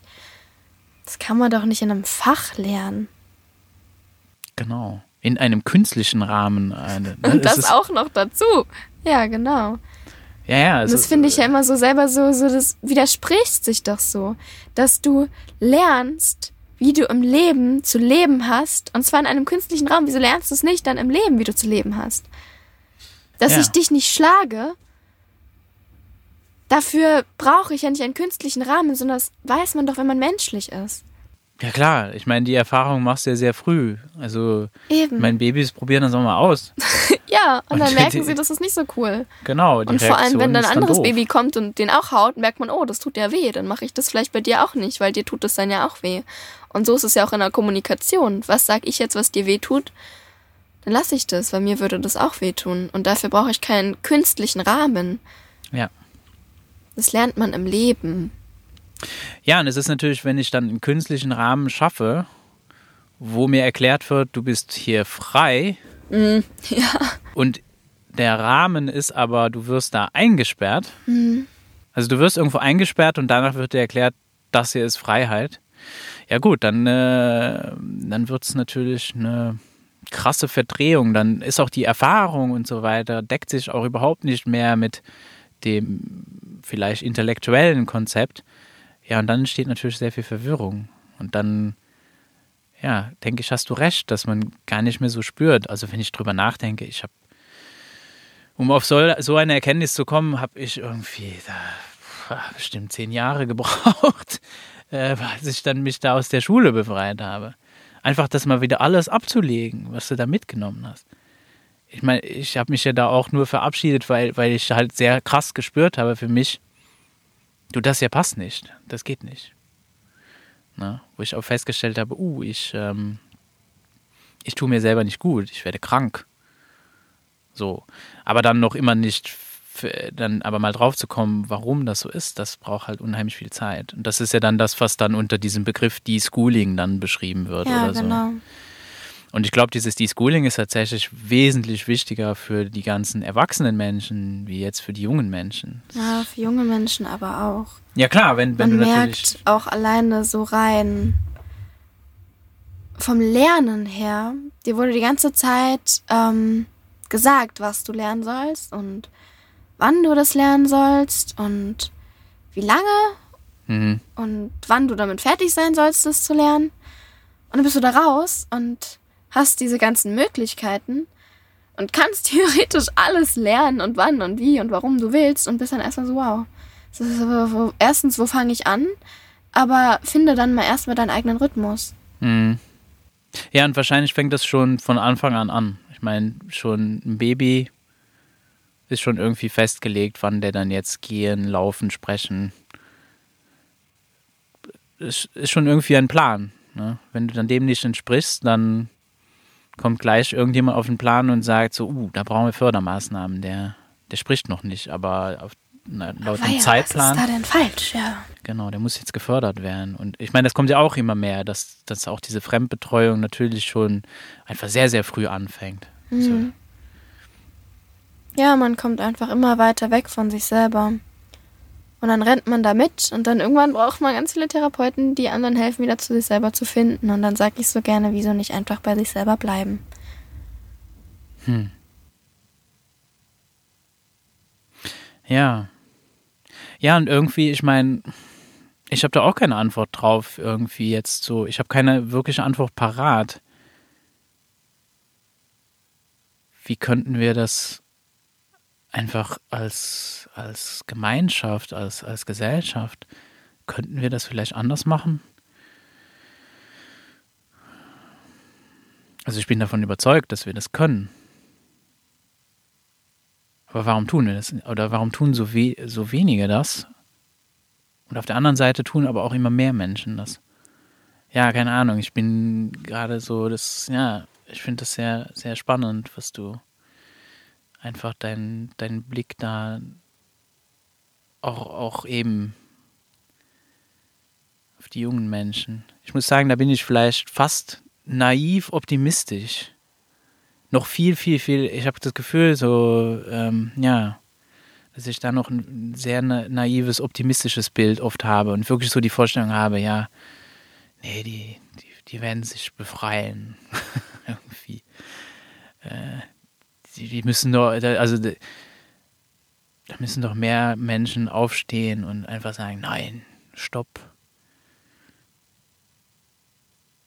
das kann man doch nicht in einem Fach lernen. Genau. In einem künstlichen Rahmen. Eine, ne? Und das auch noch dazu. Ja, genau. Ja, ja. Also, das finde ich ja immer so selber so, so, das widerspricht sich doch so, dass du lernst, wie du im Leben zu leben hast, und zwar in einem künstlichen Raum. Wieso lernst du es nicht dann im Leben, wie du zu leben hast? Dass ja. ich dich nicht schlage, dafür brauche ich ja nicht einen künstlichen Rahmen, sondern das weiß man doch, wenn man menschlich ist. Ja klar, ich meine, die Erfahrung machst du ja sehr früh. Also Eben. mein Babys probieren das auch mal aus. ja, und, und dann merken die, sie, das ist nicht so cool. Genau. und vor allem, wenn dann ein anderes dann Baby kommt und den auch haut, merkt man, oh, das tut ja weh, dann mache ich das vielleicht bei dir auch nicht, weil dir tut das dann ja auch weh. Und so ist es ja auch in der Kommunikation. Was sag ich jetzt, was dir weh tut? Dann lasse ich das, weil mir würde das auch wehtun. Und dafür brauche ich keinen künstlichen Rahmen. Ja. Das lernt man im Leben. Ja, und es ist natürlich, wenn ich dann einen künstlichen Rahmen schaffe, wo mir erklärt wird, du bist hier frei. Mm, ja. Und der Rahmen ist aber, du wirst da eingesperrt. Mm. Also du wirst irgendwo eingesperrt und danach wird dir erklärt, das hier ist Freiheit. Ja gut, dann, äh, dann wird es natürlich eine krasse Verdrehung. Dann ist auch die Erfahrung und so weiter, deckt sich auch überhaupt nicht mehr mit dem vielleicht intellektuellen Konzept, ja, und dann entsteht natürlich sehr viel Verwirrung. Und dann, ja, denke ich, hast du recht, dass man gar nicht mehr so spürt. Also wenn ich drüber nachdenke, ich habe, um auf so, so eine Erkenntnis zu kommen, habe ich irgendwie da, bestimmt zehn Jahre gebraucht, äh, als ich dann mich da aus der Schule befreit habe. Einfach das mal wieder alles abzulegen, was du da mitgenommen hast. Ich meine, ich habe mich ja da auch nur verabschiedet, weil, weil ich halt sehr krass gespürt habe für mich, du, das ja passt nicht. Das geht nicht. Na, wo ich auch festgestellt habe, uh, ich, ähm, ich tue mir selber nicht gut, ich werde krank. So. Aber dann noch immer nicht, dann aber mal drauf zu kommen, warum das so ist, das braucht halt unheimlich viel Zeit. Und das ist ja dann das, was dann unter diesem Begriff Deschooling dann beschrieben wird ja, oder so. Und ich glaube, dieses Deschooling ist tatsächlich wesentlich wichtiger für die ganzen erwachsenen Menschen, wie jetzt für die jungen Menschen. Ja, für junge Menschen aber auch. Ja klar, wenn, wenn Man du merkt auch alleine so rein vom Lernen her, dir wurde die ganze Zeit ähm, gesagt, was du lernen sollst und wann du das lernen sollst und wie lange mhm. und wann du damit fertig sein sollst, das zu lernen. Und dann bist du da raus und hast diese ganzen Möglichkeiten und kannst theoretisch alles lernen und wann und wie und warum du willst und bist dann erstmal so, wow. So, erstens, wo fange ich an? Aber finde dann mal erstmal deinen eigenen Rhythmus. Mhm. Ja, und wahrscheinlich fängt das schon von Anfang an an. Ich meine, schon ein Baby ist schon irgendwie festgelegt, wann der dann jetzt gehen, laufen, sprechen. Ist, ist schon irgendwie ein Plan. Ne? Wenn du dann dem nicht entsprichst, dann kommt gleich irgendjemand auf den Plan und sagt so, uh, da brauchen wir Fördermaßnahmen. Der, der spricht noch nicht, aber auf, na, laut dem ja, Zeitplan. Was ist da denn falsch, ja. Genau, der muss jetzt gefördert werden. Und ich meine, das kommt ja auch immer mehr, dass, dass auch diese Fremdbetreuung natürlich schon einfach sehr, sehr früh anfängt. Mhm. So. Ja, man kommt einfach immer weiter weg von sich selber. Und dann rennt man da mit und dann irgendwann braucht man ganz viele Therapeuten, die anderen helfen, wieder zu sich selber zu finden. Und dann sage ich so gerne, wieso nicht einfach bei sich selber bleiben? Hm. Ja. Ja, und irgendwie, ich meine, ich habe da auch keine Antwort drauf, irgendwie jetzt so. Ich habe keine wirkliche Antwort parat. Wie könnten wir das einfach als, als Gemeinschaft, als, als Gesellschaft, könnten wir das vielleicht anders machen? Also ich bin davon überzeugt, dass wir das können. Aber warum tun wir das? Oder warum tun so, we so wenige das? Und auf der anderen Seite tun aber auch immer mehr Menschen das. Ja, keine Ahnung. Ich bin gerade so, das, ja, ich finde das sehr, sehr spannend, was du einfach deinen dein Blick da auch, auch eben auf die jungen Menschen. Ich muss sagen, da bin ich vielleicht fast naiv optimistisch. Noch viel, viel, viel. Ich habe das Gefühl, so, ähm, ja, dass ich da noch ein sehr naives, optimistisches Bild oft habe und wirklich so die Vorstellung habe, ja, nee, die, die, die werden sich befreien. Irgendwie. Äh, die, die müssen doch, also da müssen doch mehr Menschen aufstehen und einfach sagen, nein, stopp.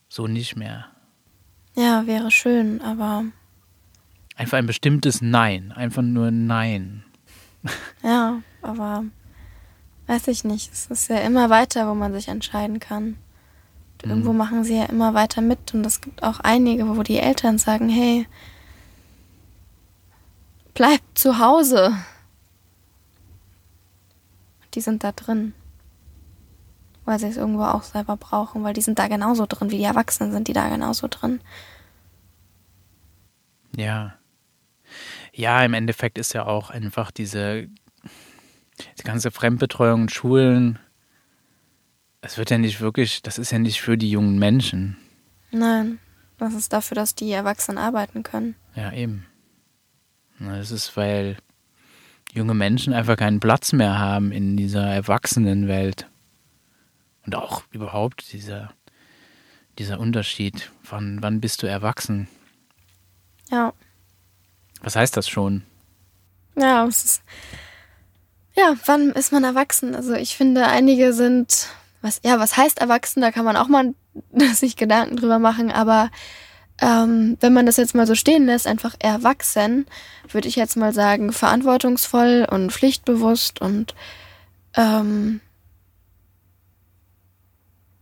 So nicht mehr. Ja, wäre schön, aber. Einfach ein bestimmtes Nein. Einfach nur Nein. Ja, aber weiß ich nicht. Es ist ja immer weiter, wo man sich entscheiden kann. Und irgendwo mhm. machen sie ja immer weiter mit. Und es gibt auch einige, wo die Eltern sagen, hey, bleib zu Hause. Die sind da drin. Weil sie es irgendwo auch selber brauchen, weil die sind da genauso drin, wie die Erwachsenen sind die da genauso drin. Ja. Ja, im Endeffekt ist ja auch einfach diese die ganze Fremdbetreuung in Schulen, es wird ja nicht wirklich, das ist ja nicht für die jungen Menschen. Nein, das ist dafür, dass die Erwachsenen arbeiten können. Ja, eben. Das ist, weil junge Menschen einfach keinen Platz mehr haben in dieser Erwachsenenwelt. Und auch überhaupt dieser, dieser Unterschied, von wann bist du erwachsen? Ja. Was heißt das schon? Ja, es ist. Ja, wann ist man erwachsen? Also ich finde, einige sind, was, ja, was heißt erwachsen? Da kann man auch mal sich Gedanken drüber machen, aber ähm, wenn man das jetzt mal so stehen lässt, einfach erwachsen, würde ich jetzt mal sagen, verantwortungsvoll und pflichtbewusst und ähm,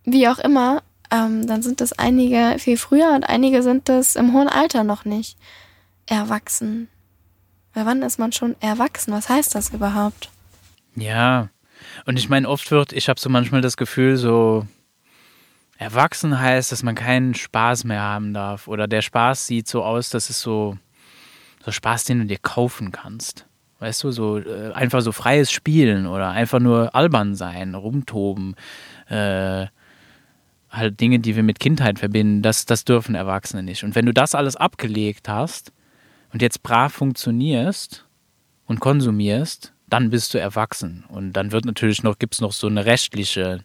wie auch immer, ähm, dann sind das einige viel früher und einige sind das im hohen Alter noch nicht erwachsen. Weil wann ist man schon erwachsen? Was heißt das überhaupt? Ja, und ich meine, oft wird, ich habe so manchmal das Gefühl, so erwachsen heißt, dass man keinen Spaß mehr haben darf. Oder der Spaß sieht so aus, dass es so, so Spaß, den du dir kaufen kannst. Weißt du, so äh, einfach so freies Spielen oder einfach nur albern sein, rumtoben. Äh, halt Dinge, die wir mit Kindheit verbinden, das, das dürfen Erwachsene nicht. Und wenn du das alles abgelegt hast und jetzt brav funktionierst und konsumierst, dann bist du erwachsen. Und dann wird natürlich noch, gibt es noch so eine rechtliche,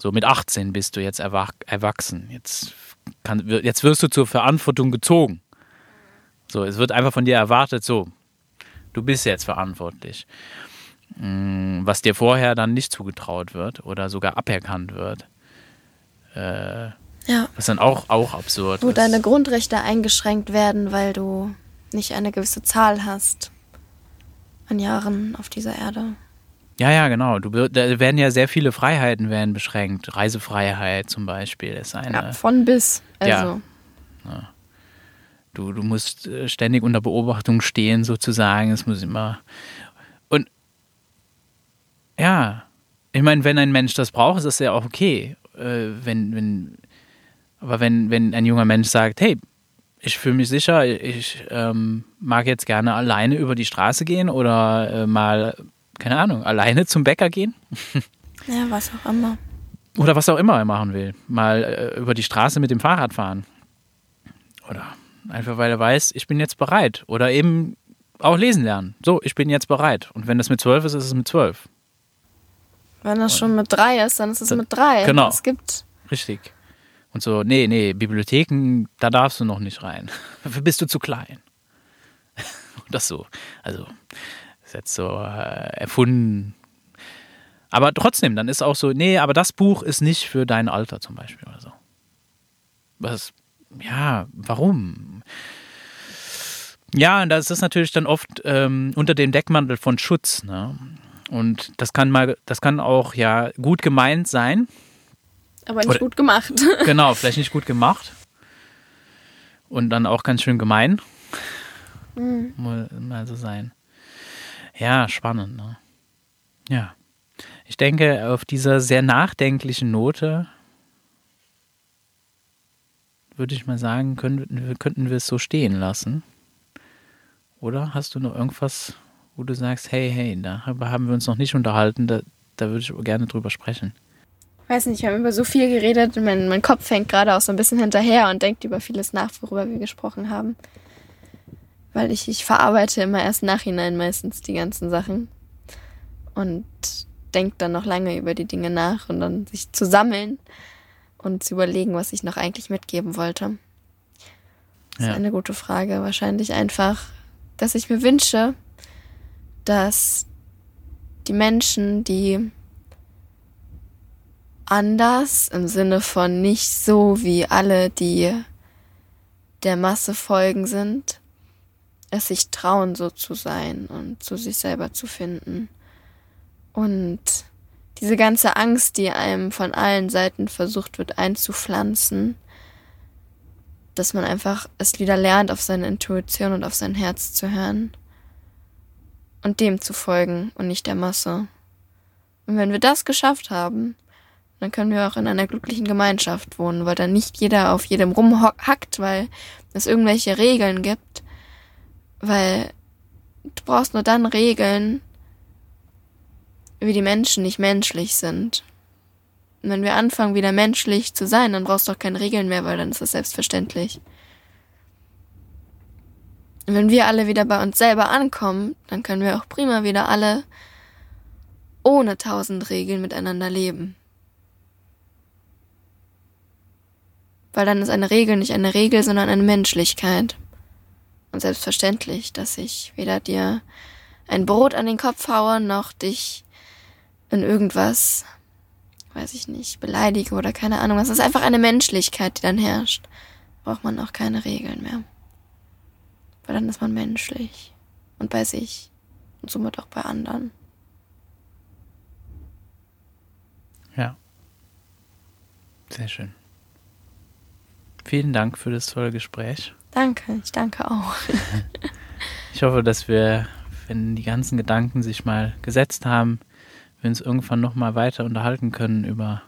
so mit 18 bist du jetzt erwachsen. Jetzt, kann, jetzt wirst du zur Verantwortung gezogen. So, es wird einfach von dir erwartet, so, du bist jetzt verantwortlich. Mm, was dir vorher dann nicht zugetraut wird oder sogar aberkannt wird. Äh, ja. Was dann auch, auch absurd Wo ist. deine Grundrechte eingeschränkt werden, weil du nicht eine gewisse Zahl hast an Jahren auf dieser Erde. Ja, ja, genau. Du, da werden ja sehr viele Freiheiten werden beschränkt. Reisefreiheit zum Beispiel ist eine. Ja, von bis. Also. Ja. Du, du musst äh, ständig unter Beobachtung stehen, sozusagen. Es muss immer. Und ja, ich meine, wenn ein Mensch das braucht, ist das ja auch okay. Äh, wenn, wenn, aber wenn, wenn ein junger Mensch sagt, hey, ich fühle mich sicher, ich ähm, mag jetzt gerne alleine über die Straße gehen oder äh, mal, keine Ahnung, alleine zum Bäcker gehen. ja, was auch immer. Oder was auch immer er machen will. Mal äh, über die Straße mit dem Fahrrad fahren. Oder einfach, weil er weiß, ich bin jetzt bereit. Oder eben auch lesen lernen. So, ich bin jetzt bereit. Und wenn das mit zwölf ist, ist es mit zwölf. Wenn das schon mit drei ist, dann ist es mit drei. Genau. Es gibt. Richtig. Und so, nee, nee, Bibliotheken, da darfst du noch nicht rein. Dafür bist du zu klein. das so. Also, ist jetzt so äh, erfunden. Aber trotzdem, dann ist auch so, nee, aber das Buch ist nicht für dein Alter zum Beispiel oder so. Was, ja, warum? Ja, und das ist natürlich dann oft ähm, unter dem Deckmantel von Schutz. Ne? Und das kann mal, das kann auch ja gut gemeint sein. Aber nicht Oder, gut gemacht. genau, vielleicht nicht gut gemacht. Und dann auch ganz schön gemein. Mhm. Mal, mal so sein. Ja, spannend. Ne? Ja. Ich denke, auf dieser sehr nachdenklichen Note würde ich mal sagen, können, könnten wir es so stehen lassen. Oder hast du noch irgendwas, wo du sagst, hey, hey, darüber haben wir uns noch nicht unterhalten, da, da würde ich gerne drüber sprechen. Ich weiß nicht, wir haben über so viel geredet mein, mein Kopf hängt gerade auch so ein bisschen hinterher und denkt über vieles nach, worüber wir gesprochen haben. Weil ich, ich verarbeite immer erst nachhinein meistens die ganzen Sachen. Und denke dann noch lange über die Dinge nach und dann sich zu sammeln und zu überlegen, was ich noch eigentlich mitgeben wollte. Das ja. ist eine gute Frage. Wahrscheinlich einfach, dass ich mir wünsche, dass die Menschen, die anders im Sinne von nicht so wie alle, die der Masse folgen sind, es sich trauen, so zu sein und zu sich selber zu finden. Und diese ganze Angst, die einem von allen Seiten versucht wird einzupflanzen, dass man einfach es wieder lernt, auf seine Intuition und auf sein Herz zu hören und dem zu folgen und nicht der Masse. Und wenn wir das geschafft haben, dann können wir auch in einer glücklichen Gemeinschaft wohnen, weil dann nicht jeder auf jedem rumhackt, weil es irgendwelche Regeln gibt, weil du brauchst nur dann Regeln, wie die Menschen nicht menschlich sind. Und wenn wir anfangen, wieder menschlich zu sein, dann brauchst du auch keine Regeln mehr, weil dann ist das selbstverständlich. Und wenn wir alle wieder bei uns selber ankommen, dann können wir auch prima wieder alle ohne tausend Regeln miteinander leben. Weil dann ist eine Regel nicht eine Regel, sondern eine Menschlichkeit. Und selbstverständlich, dass ich weder dir ein Brot an den Kopf haue, noch dich in irgendwas, weiß ich nicht, beleidige oder keine Ahnung. Es ist einfach eine Menschlichkeit, die dann herrscht. Braucht man auch keine Regeln mehr. Weil dann ist man menschlich. Und bei sich. Und somit auch bei anderen. Ja. Sehr schön. Vielen Dank für das tolle Gespräch. Danke, ich danke auch. ich hoffe, dass wir, wenn die ganzen Gedanken sich mal gesetzt haben, wir uns irgendwann nochmal weiter unterhalten können über,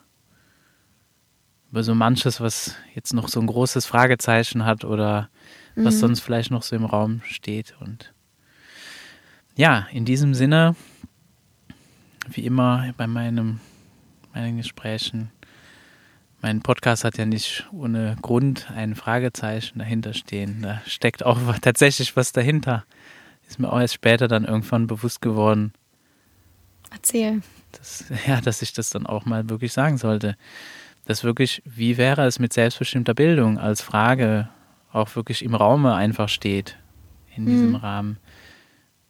über so manches, was jetzt noch so ein großes Fragezeichen hat oder mhm. was sonst vielleicht noch so im Raum steht. Und ja, in diesem Sinne, wie immer bei meinem, meinen Gesprächen, mein Podcast hat ja nicht ohne Grund ein Fragezeichen dahinter stehen. Da steckt auch tatsächlich was dahinter. Ist mir auch erst später dann irgendwann bewusst geworden. Erzähl. Das, ja, dass ich das dann auch mal wirklich sagen sollte. Dass wirklich, wie wäre es mit selbstbestimmter Bildung als Frage auch wirklich im Raume einfach steht in diesem mhm. Rahmen.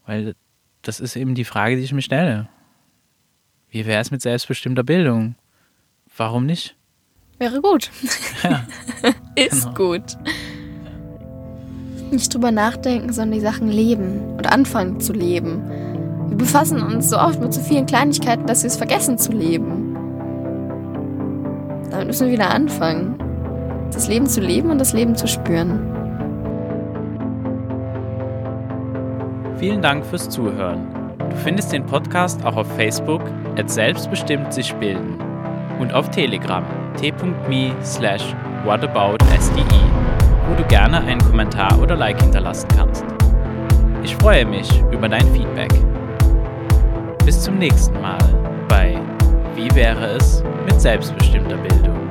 Weil das ist eben die Frage, die ich mir stelle. Wie wäre es mit selbstbestimmter Bildung? Warum nicht? Wäre gut. Ja. ist genau. gut. Nicht drüber nachdenken, sondern die Sachen leben und anfangen zu leben. Wir befassen uns so oft mit so vielen Kleinigkeiten, dass wir es vergessen zu leben. Damit müssen wir wieder anfangen. Das Leben zu leben und das Leben zu spüren. Vielen Dank fürs Zuhören. Du findest den Podcast auch auf Facebook at selbstbestimmt sich bilden und auf Telegram t.me slash whataboutSDE, wo du gerne einen Kommentar oder Like hinterlassen kannst. Ich freue mich über dein Feedback. Bis zum nächsten Mal bei Wie wäre es mit selbstbestimmter Bildung?